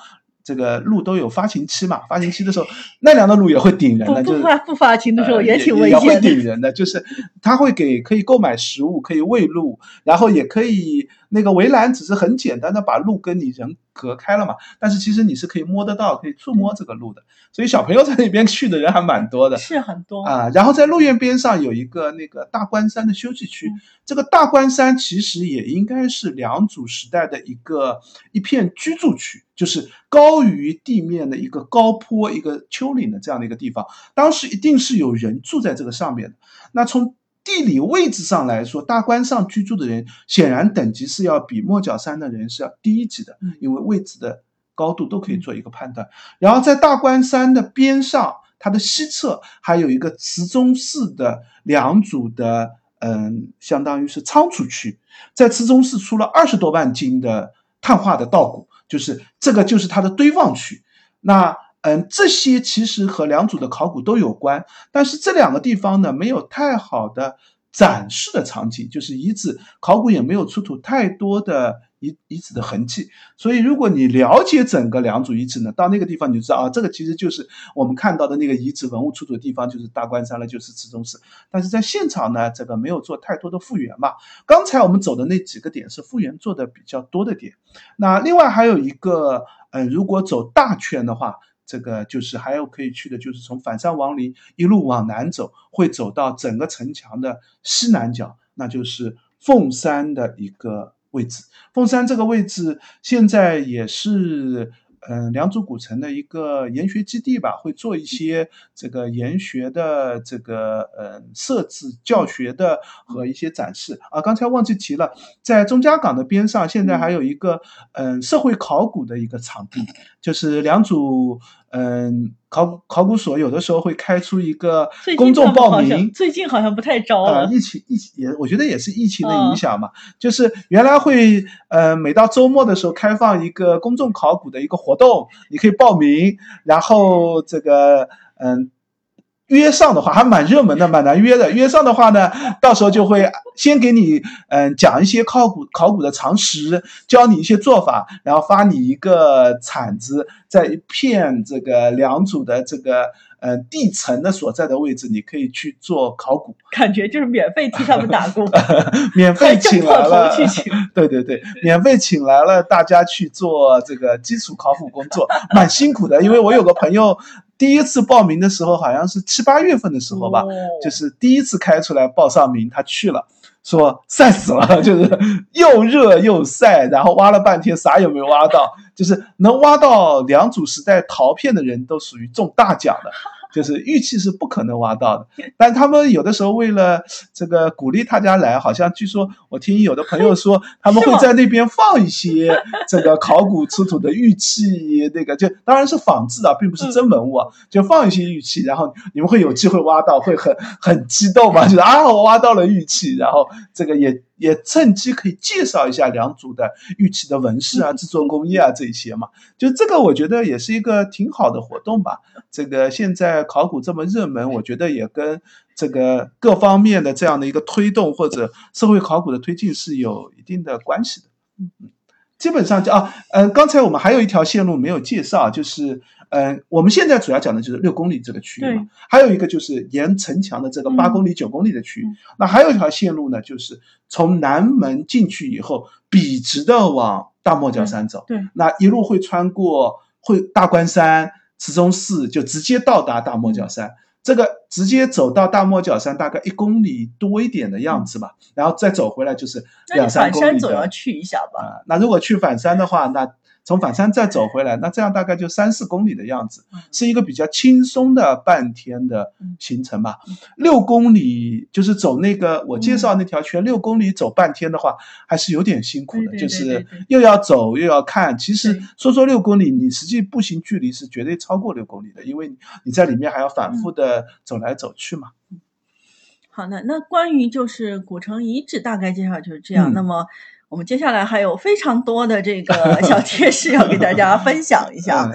这个鹿都有发情期嘛？发情期的时候，奈良的鹿也会顶人的，就是不发不发情的时候也挺危险的。也会顶人的，就是它会给可以购买食物，可以喂鹿，然后也可以那个围栏，只是很简单的把鹿跟你人隔开了嘛。但是其实你是可以摸得到，可以触摸这个路的。所以小朋友在那边去的人还蛮多的，是很多啊。然后在路苑边上有一个那个大关山的休息区，这个大关山其实也应该是良渚时代的一个一片居住区。就是高于地面的一个高坡、一个丘陵的这样的一个地方，当时一定是有人住在这个上面的。那从地理位置上来说，大关上居住的人显然等级是要比莫角山的人是要低一级的，因为位置的高度都可以做一个判断。然后在大关山的边上，它的西侧还有一个慈中寺的两组的，嗯，相当于是仓储区，在池中寺出了二十多万斤的碳化的稻谷。就是这个，就是它的堆放区。那嗯，这些其实和良渚的考古都有关，但是这两个地方呢，没有太好的展示的场景，就是遗址考古也没有出土太多的。遗遗址的痕迹，所以如果你了解整个良渚遗址呢，到那个地方你就知道啊，这个其实就是我们看到的那个遗址文物出土的地方，就是大关山了，就是慈宗寺。但是在现场呢，这个没有做太多的复原嘛。刚才我们走的那几个点是复原做的比较多的点。那另外还有一个，嗯，如果走大圈的话，这个就是还有可以去的，就是从反山王陵一路往南走，会走到整个城墙的西南角，那就是凤山的一个。位置，凤山这个位置现在也是。嗯，良渚古城的一个研学基地吧，会做一些这个研学的这个呃设置、教学的和一些展示。啊。刚才忘记提了，在钟家港的边上，现在还有一个嗯社会考古的一个场地，就是良渚嗯考古考古所有的时候会开出一个公众报名，最近好像不太招了。疫情疫情也，我觉得也是疫情的影响嘛，就是原来会呃每到周末的时候开放一个公众考古的一个活。动，你可以报名，然后这个嗯，约上的话还蛮热门的，蛮难约的。约上的话呢，到时候就会先给你嗯讲一些考古考古的常识，教你一些做法，然后发你一个铲子，在一片这个良渚的这个呃地层的所在的位置，你可以去做考古。感觉就是免费替他们打工，免费请来了 对对对，免费请来了大家去做这个基础考古工作，蛮辛苦的。因为我有个朋友。第一次报名的时候，好像是七八月份的时候吧，就是第一次开出来报上名，他去了，说晒死了，就是又热又晒，然后挖了半天啥也没挖到，就是能挖到良渚时代陶片的人都属于中大奖的。就是玉器是不可能挖到的，但他们有的时候为了这个鼓励大家来，好像据说我听有的朋友说，他们会在那边放一些这个考古出土的玉器，那个就当然是仿制的，并不是真文物啊，就放一些玉器，然后你们会有机会挖到，会很很激动嘛，就是啊，我挖到了玉器，然后这个也。也趁机可以介绍一下良渚的玉器的纹饰啊、制作工艺啊这些嘛，就这个我觉得也是一个挺好的活动吧。这个现在考古这么热门，我觉得也跟这个各方面的这样的一个推动或者社会考古的推进是有一定的关系的。嗯嗯，基本上就啊，嗯，刚才我们还有一条线路没有介绍，就是。嗯，我们现在主要讲的就是六公里这个区域嘛，还有一个就是沿城墙的这个八公里、九公里的区域。那还有一条线路呢，就是从南门进去以后，笔直的往大莫角山走。对，那一路会穿过会大关山、慈中寺，就直接到达大莫角山。这个直接走到大莫角山大概一公里多一点的样子吧，然后再走回来就是两三公里。反山总要去一下吧？啊，那如果去反山的话，那。从反山再走回来，那这样大概就三四公里的样子，是一个比较轻松的半天的行程吧。六公里就是走那个我介绍那条圈，六公里走半天的话，还是有点辛苦的，就是又要走又要看。其实说说六公里，你实际步行距离是绝对超过六公里的，因为你在里面还要反复的走来走去嘛。好的，那关于就是古城遗址大概介绍就是这样。那么。我们接下来还有非常多的这个 小贴士要给大家分享一下。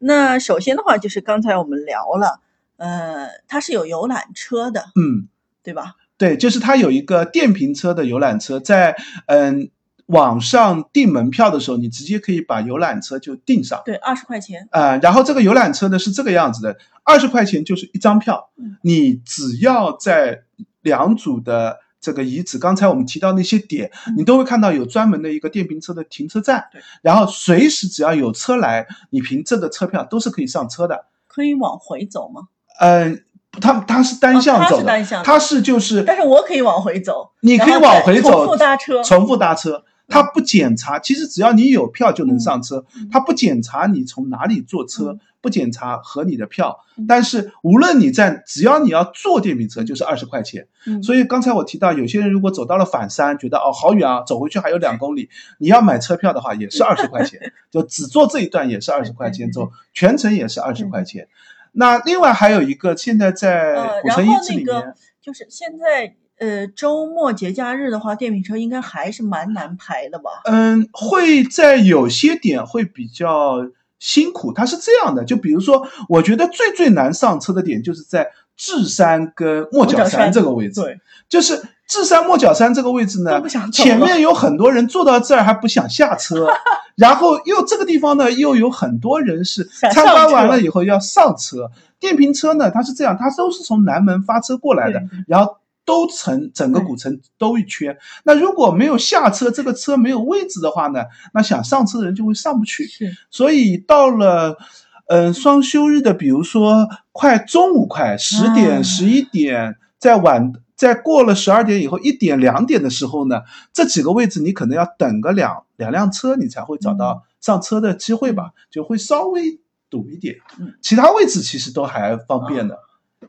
那首先的话，就是刚才我们聊了，呃，它是有游览车的，嗯，对吧？对，就是它有一个电瓶车的游览车，在嗯网上订门票的时候，你直接可以把游览车就订上。对，二十块钱。啊，然后这个游览车呢是这个样子的，二十块钱就是一张票，你只要在两组的。这个遗址，刚才我们提到那些点，你都会看到有专门的一个电瓶车的停车站，然后随时只要有车来，你凭这个车票都是可以上车的。可以往回走吗？嗯，它它是单向走的，它是就是，但是我可以往回走，你可以往回走，重复搭车，重复搭车。他不检查，其实只要你有票就能上车。他不检查你从哪里坐车，不检查和你的票。但是无论你在，只要你要坐电瓶车，就是二十块钱。所以刚才我提到，有些人如果走到了反山，觉得哦好远啊，走回去还有两公里，你要买车票的话也是二十块钱，就只坐这一段也是二十块钱，走全程也是二十块钱。那另外还有一个，现在在古城遗址里面，就是现在。呃，周末节假日的话，电瓶车应该还是蛮难排的吧？嗯，会在有些点会比较辛苦。它是这样的，就比如说，我觉得最最难上车的点就是在智山跟莫角山这个位置。对，就是智山莫角山这个位置呢，前面有很多人坐到这儿还不想下车，然后又这个地方呢又有很多人是参观完了以后要上车。电瓶车呢，它是这样，它都是从南门发车过来的，然后。都城整个古城兜一圈，那如果没有下车，这个车没有位置的话呢，那想上车的人就会上不去。是，所以到了，嗯，双休日的，比如说快中午快十点、十一点，在晚在过了十二点以后一点、两点的时候呢，这几个位置你可能要等个两两辆车，你才会找到上车的机会吧，就会稍微堵一点。嗯，其他位置其实都还方便的，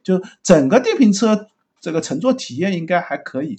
就整个电瓶车。这个乘坐体验应该还可以。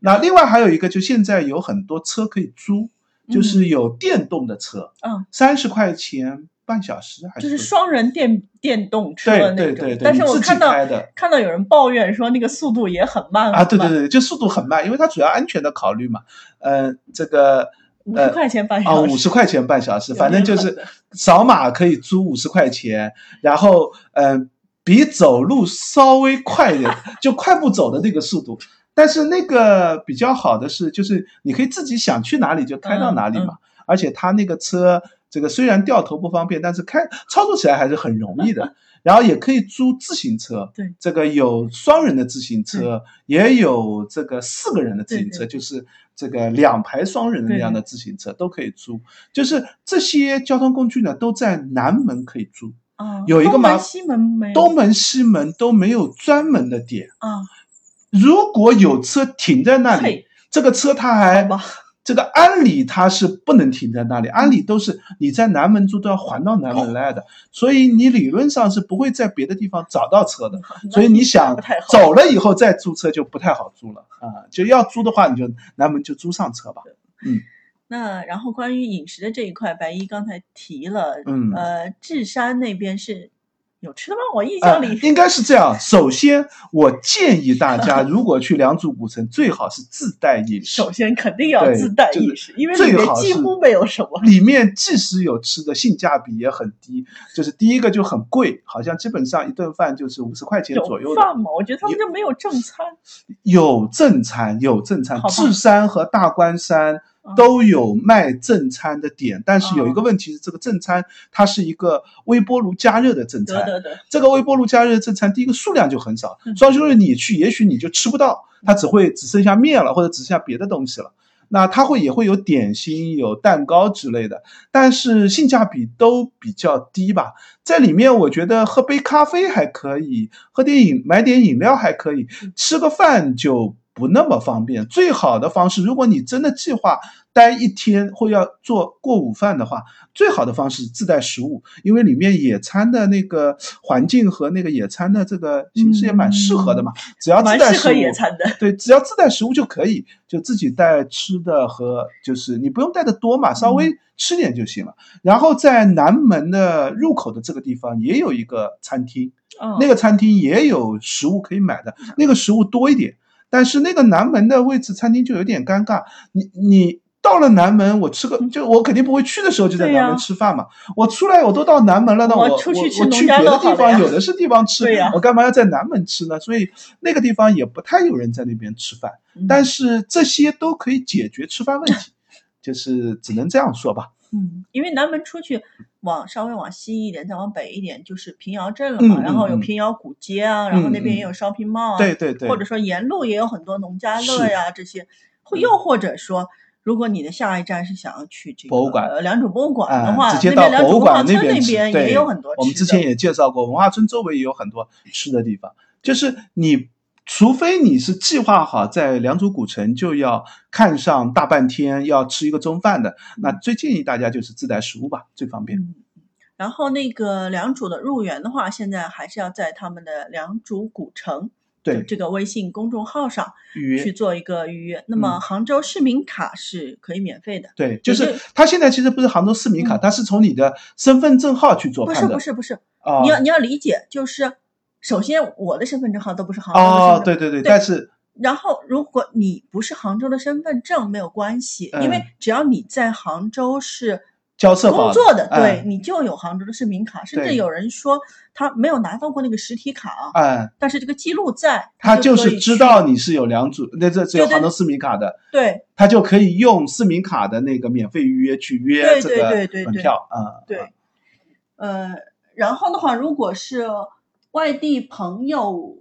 那另外还有一个，就现在有很多车可以租，就是有电动的车，嗯，三十块钱半小时，还是就是双人电电动车那种。对对对对。但是我看到看到有人抱怨说那个速度也很慢啊。对对对，就速度很慢，因为它主要安全的考虑嘛。嗯，这个五十块钱半小时。啊，五十块钱半小时，反正就是扫码可以租五十块钱，然后嗯。比走路稍微快一点，就快步走的那个速度。但是那个比较好的是，就是你可以自己想去哪里就开到哪里嘛。而且它那个车，这个虽然掉头不方便，但是开操作起来还是很容易的。然后也可以租自行车，对，这个有双人的自行车，也有这个四个人的自行车，就是这个两排双人的那样的自行车都可以租。就是这些交通工具呢，都在南门可以租。啊，有一个嘛，西门没，东门西门都没有专门的点。啊，如果有车停在那里，这个车它还。这个安理它是不能停在那里，安理都是你在南门租都要还到南门来的，所以你理论上是不会在别的地方找到车的，所以你想走了以后再租车就不太好租了啊，就要租的话你就南门就租上车吧。嗯，那然后关于饮食的这一块，白衣刚才提了，嗯，呃，智山那边是。有吃的吗？我印象里应该是这样。首先，我建议大家，如果去良渚古城，最好是自带饮食。首先，肯定要自带饮食，因为里面几乎没有什么。里面即使有吃的，性价比也很低。就是第一个就很贵，好像基本上一顿饭就是五十块钱左右。饭吗？我觉得他们就没有正餐。有正餐，有正餐。智山和大关山。都有卖正餐的点，但是有一个问题是，这个正餐它是一个微波炉加热的正餐。对对对，这个微波炉加热正餐，第一个数量就很少，双休日你去，也许你就吃不到，它只会只剩下面了，或者只剩下别的东西了。那它会也会有点心、有蛋糕之类的，但是性价比都比较低吧。在里面，我觉得喝杯咖啡还可以，喝点饮买点饮料还可以，吃个饭就。不那么方便，最好的方式，如果你真的计划待一天或要做过午饭的话，最好的方式自带食物，因为里面野餐的那个环境和那个野餐的这个形式也蛮适合的嘛。只要自带食物，野餐的。对，只要自带食物就可以，就自己带吃的和就是你不用带的多嘛，稍微吃点就行了。然后在南门的入口的这个地方也有一个餐厅，那个餐厅也有食物可以买的，那个食物多一点。但是那个南门的位置餐厅就有点尴尬，你你到了南门，我吃个就我肯定不会去的时候就在南门吃饭嘛。我出来我都到南门了，那我我去我去别的地方有的是地方吃，我干嘛要在南门吃呢？所以那个地方也不太有人在那边吃饭。但是这些都可以解决吃饭问题，就是只能这样说吧。嗯，因为南门出去往稍微往西一点，再往北一点就是平遥镇了嘛，然后有平遥古街啊，然后那边也有 shopping mall 啊，对对对，或者说沿路也有很多农家乐呀这些，或又或者说，如果你的下一站是想要去这个博物馆，良渚博物馆的话，直接到博物馆那边也有很多。我们之前也介绍过，文化村周围也有很多吃的地方，就是你。除非你是计划好在良渚古城就要看上大半天，要吃一个中饭的，那最建议大家就是自带食物吧，最方便。然后那个良渚的入园的话，现在还是要在他们的良渚古城对这个微信公众号上预约去做一个预约。那么杭州市民卡是可以免费的。对，就是他现在其实不是杭州市民卡，他是从你的身份证号去做。不是不是不是，你要你要理解就是。首先，我的身份证号都不是杭州的身份证。哦，对对对，但是，然后如果你不是杭州的身份证，没有关系，因为只要你在杭州是交社保工作的，对你就有杭州的市民卡。甚至有人说他没有拿到过那个实体卡啊，哎，但是这个记录在，他就是知道你是有两组，那这只有杭州市民卡的，对，他就可以用市民卡的那个免费预约去约这个门票啊。对，呃，然后的话，如果是。外地朋友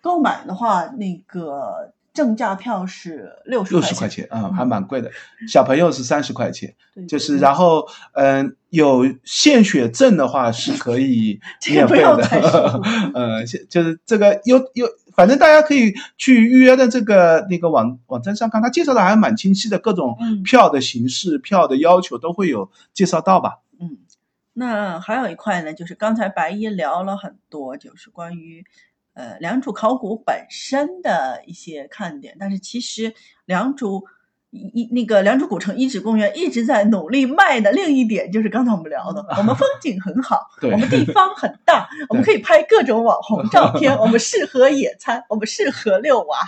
购买的话，那个正价票是六十六十块钱啊，还蛮贵的。小朋友是三十块钱，就是然后嗯，有献血证的话是可以 免费的。呃，就是这个有有，反正大家可以去预约的这个那个网网站上看，他介绍的还蛮清晰的，各种票的形式、票的要求都会有介绍到吧。那还有一块呢，就是刚才白衣聊了很多，就是关于呃良渚考古本身的一些看点，但是其实良渚。一那个良渚古城遗址公园一直在努力卖的另一点就是刚才我们聊的，我们风景很好，我们地方很大，我们可以拍各种网红照片，我们适合野餐，我们适合遛娃。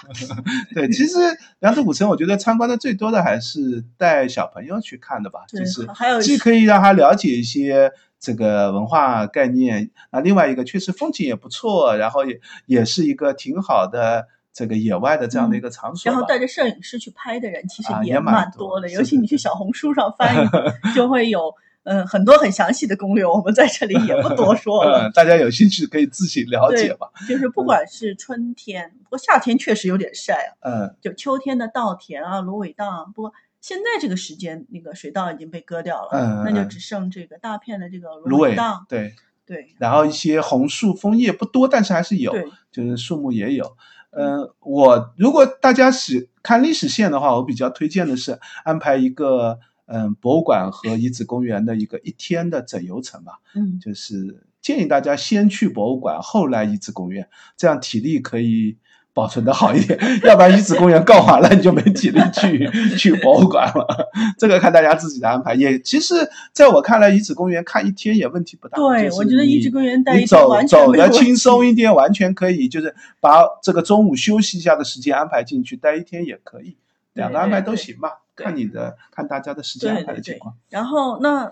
对，其实良渚古城我觉得参观的最多的还是带小朋友去看的吧，就是还有既可以让他了解一些这个文化概念。那另外一个确实风景也不错，然后也也是一个挺好的这个野外的这样的一个场所。然后带着摄影师去拍的人其实也蛮多的，尤其你去小红书上翻，就会有。嗯，很多很详细的攻略，我们在这里也不多说了。大家有兴趣可以自己了解吧。就是不管是春天，不过夏天确实有点晒啊。嗯。就秋天的稻田啊、芦苇荡，不过现在这个时间，那个水稻已经被割掉了，嗯，那就只剩这个大片的这个芦苇荡。对对。然后一些红树枫叶不多，但是还是有，就是树木也有。嗯，我如果大家喜看历史线的话，我比较推荐的是安排一个。嗯，博物馆和遗址公园的一个一天的整游程吧。嗯，就是建议大家先去博物馆，后来遗址公园，这样体力可以保存的好一点。要不然遗址公园逛完了，你就没体力去 去博物馆了。这个看大家自己的安排。也其实，在我看来，遗址公园看一天也问题不大。对，我觉得遗址公园你走走的轻松一点，完全可以，就是把这个中午休息一下的时间安排进去，待一天也可以，两个安排都行吧。看你的，看大家的时间安排的情况。然后那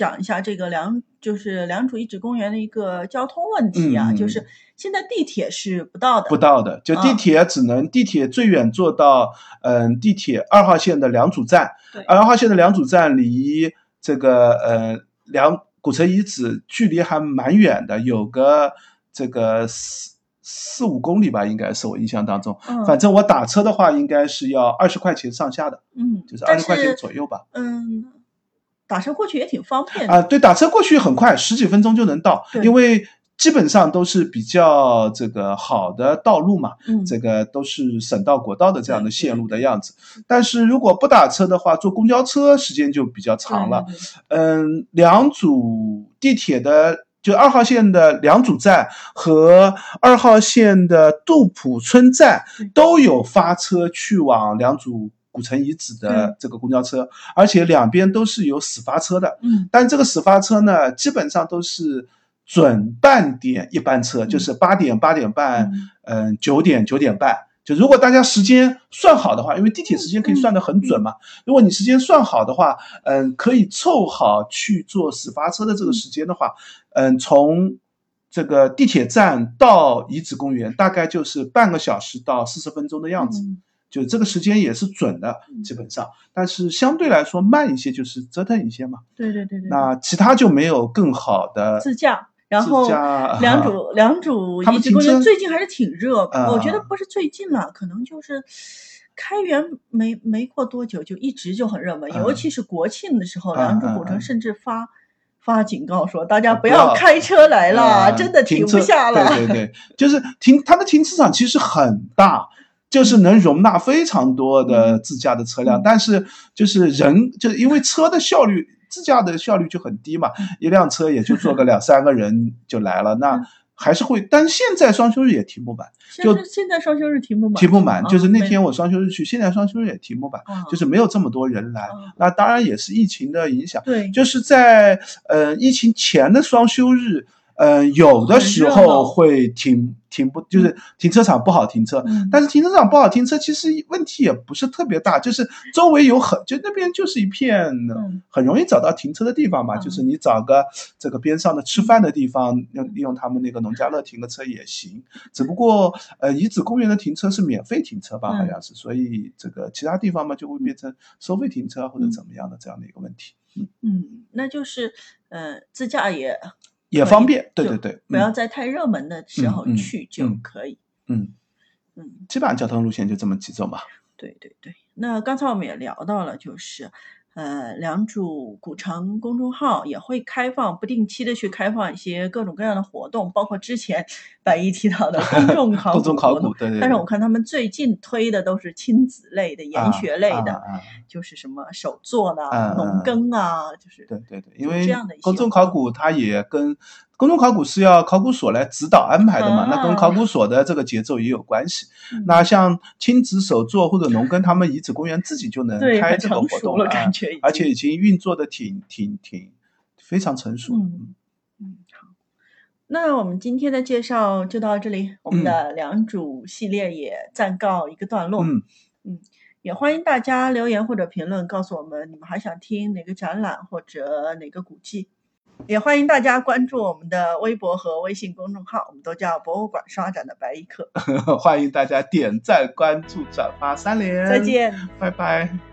讲一下这个良，就是良渚遗址公园的一个交通问题啊，就是现在地铁是不到的，不到的，就地铁只能地铁最远坐到嗯地铁二号线的良渚站，二号线的良渚站离这个呃良古城遗址距离还蛮远的，有个这个四。四五公里吧，应该是我印象当中。嗯，反正我打车的话，应该是要二十块钱上下的。嗯，就是二十块钱左右吧。嗯，打车过去也挺方便。啊，对，打车过去很快，十几分钟就能到。因为基本上都是比较这个好的道路嘛。嗯，这个都是省道、国道的这样的线路的样子。但是如果不打车的话，坐公交车时间就比较长了。嗯，两组地铁的。就二号线的两组站和二号线的杜浦村站都有发车去往良渚古城遗址的这个公交车，而且两边都是有始发车的。嗯，但这个始发车呢，基本上都是准半点一班车，就是八点八点半，嗯，九点九点半。就如果大家时间算好的话，因为地铁时间可以算得很准嘛。如果你时间算好的话，嗯，可以凑好去坐始发车的这个时间的话，嗯，从这个地铁站到遗址公园大概就是半个小时到四十分钟的样子，就这个时间也是准的，基本上。但是相对来说慢一些，就是折腾一些嘛。对对对对。那其他就没有更好的自驾。然后良渚良渚遗址公园最近还是挺热，我觉得不是最近了，可能就是开园没没过多久就一直就很热门，尤其是国庆的时候，良渚古城甚至发发警告说大家不要开车来了，真的停不下了。对对对，就是停它的停车场其实很大，就是能容纳非常多的自驾的车辆，但是就是人就是因为车的效率。自驾的效率就很低嘛，一辆车也就坐个两 三个人就来了，那还是会。但现在双休日也停不满，就现在双休日停不满，停不满。就是那天我双休日去，现在双休日也停不满，就是没有这么多人来。那当然也是疫情的影响，对，就是在呃疫情前的双休日。嗯，有的时候会停停不，就是停车场不好停车。但是停车场不好停车，其实问题也不是特别大，就是周围有很，就那边就是一片很容易找到停车的地方嘛。就是你找个这个边上的吃饭的地方，用利用他们那个农家乐停个车也行。只不过呃，遗址公园的停车是免费停车吧，好像是，所以这个其他地方嘛就会变成收费停车或者怎么样的这样的一个问题。嗯，那就是呃，自驾也。也方便，对对对，不要在太热门的时候去就可以。嗯嗯，基本上交通路线就这么几种吧。对对对，那刚才我们也聊到了，就是。呃，良渚古城公众号也会开放，不定期的去开放一些各种各样的活动，包括之前百一提到的 公众考古活动。但是我看他们最近推的都是亲子类的、研学类的，就是什么手作的、农耕啊，就是对对对，因为公众考古它也跟。公众考古是要考古所来指导安排的嘛？那跟考古所的这个节奏也有关系。那像亲子手作或者农耕，他们遗址公园自己就能开这个活动了，而且已经运作的挺挺挺非常成熟。嗯嗯，好，那我们今天的介绍就到这里，我们的良渚系列也暂告一个段落。嗯嗯，也欢迎大家留言或者评论告诉我们，你们还想听哪个展览或者哪个古迹。也欢迎大家关注我们的微博和微信公众号，我们都叫博物馆刷展的白衣客。欢迎大家点赞、关注、转发三连。再见，拜拜。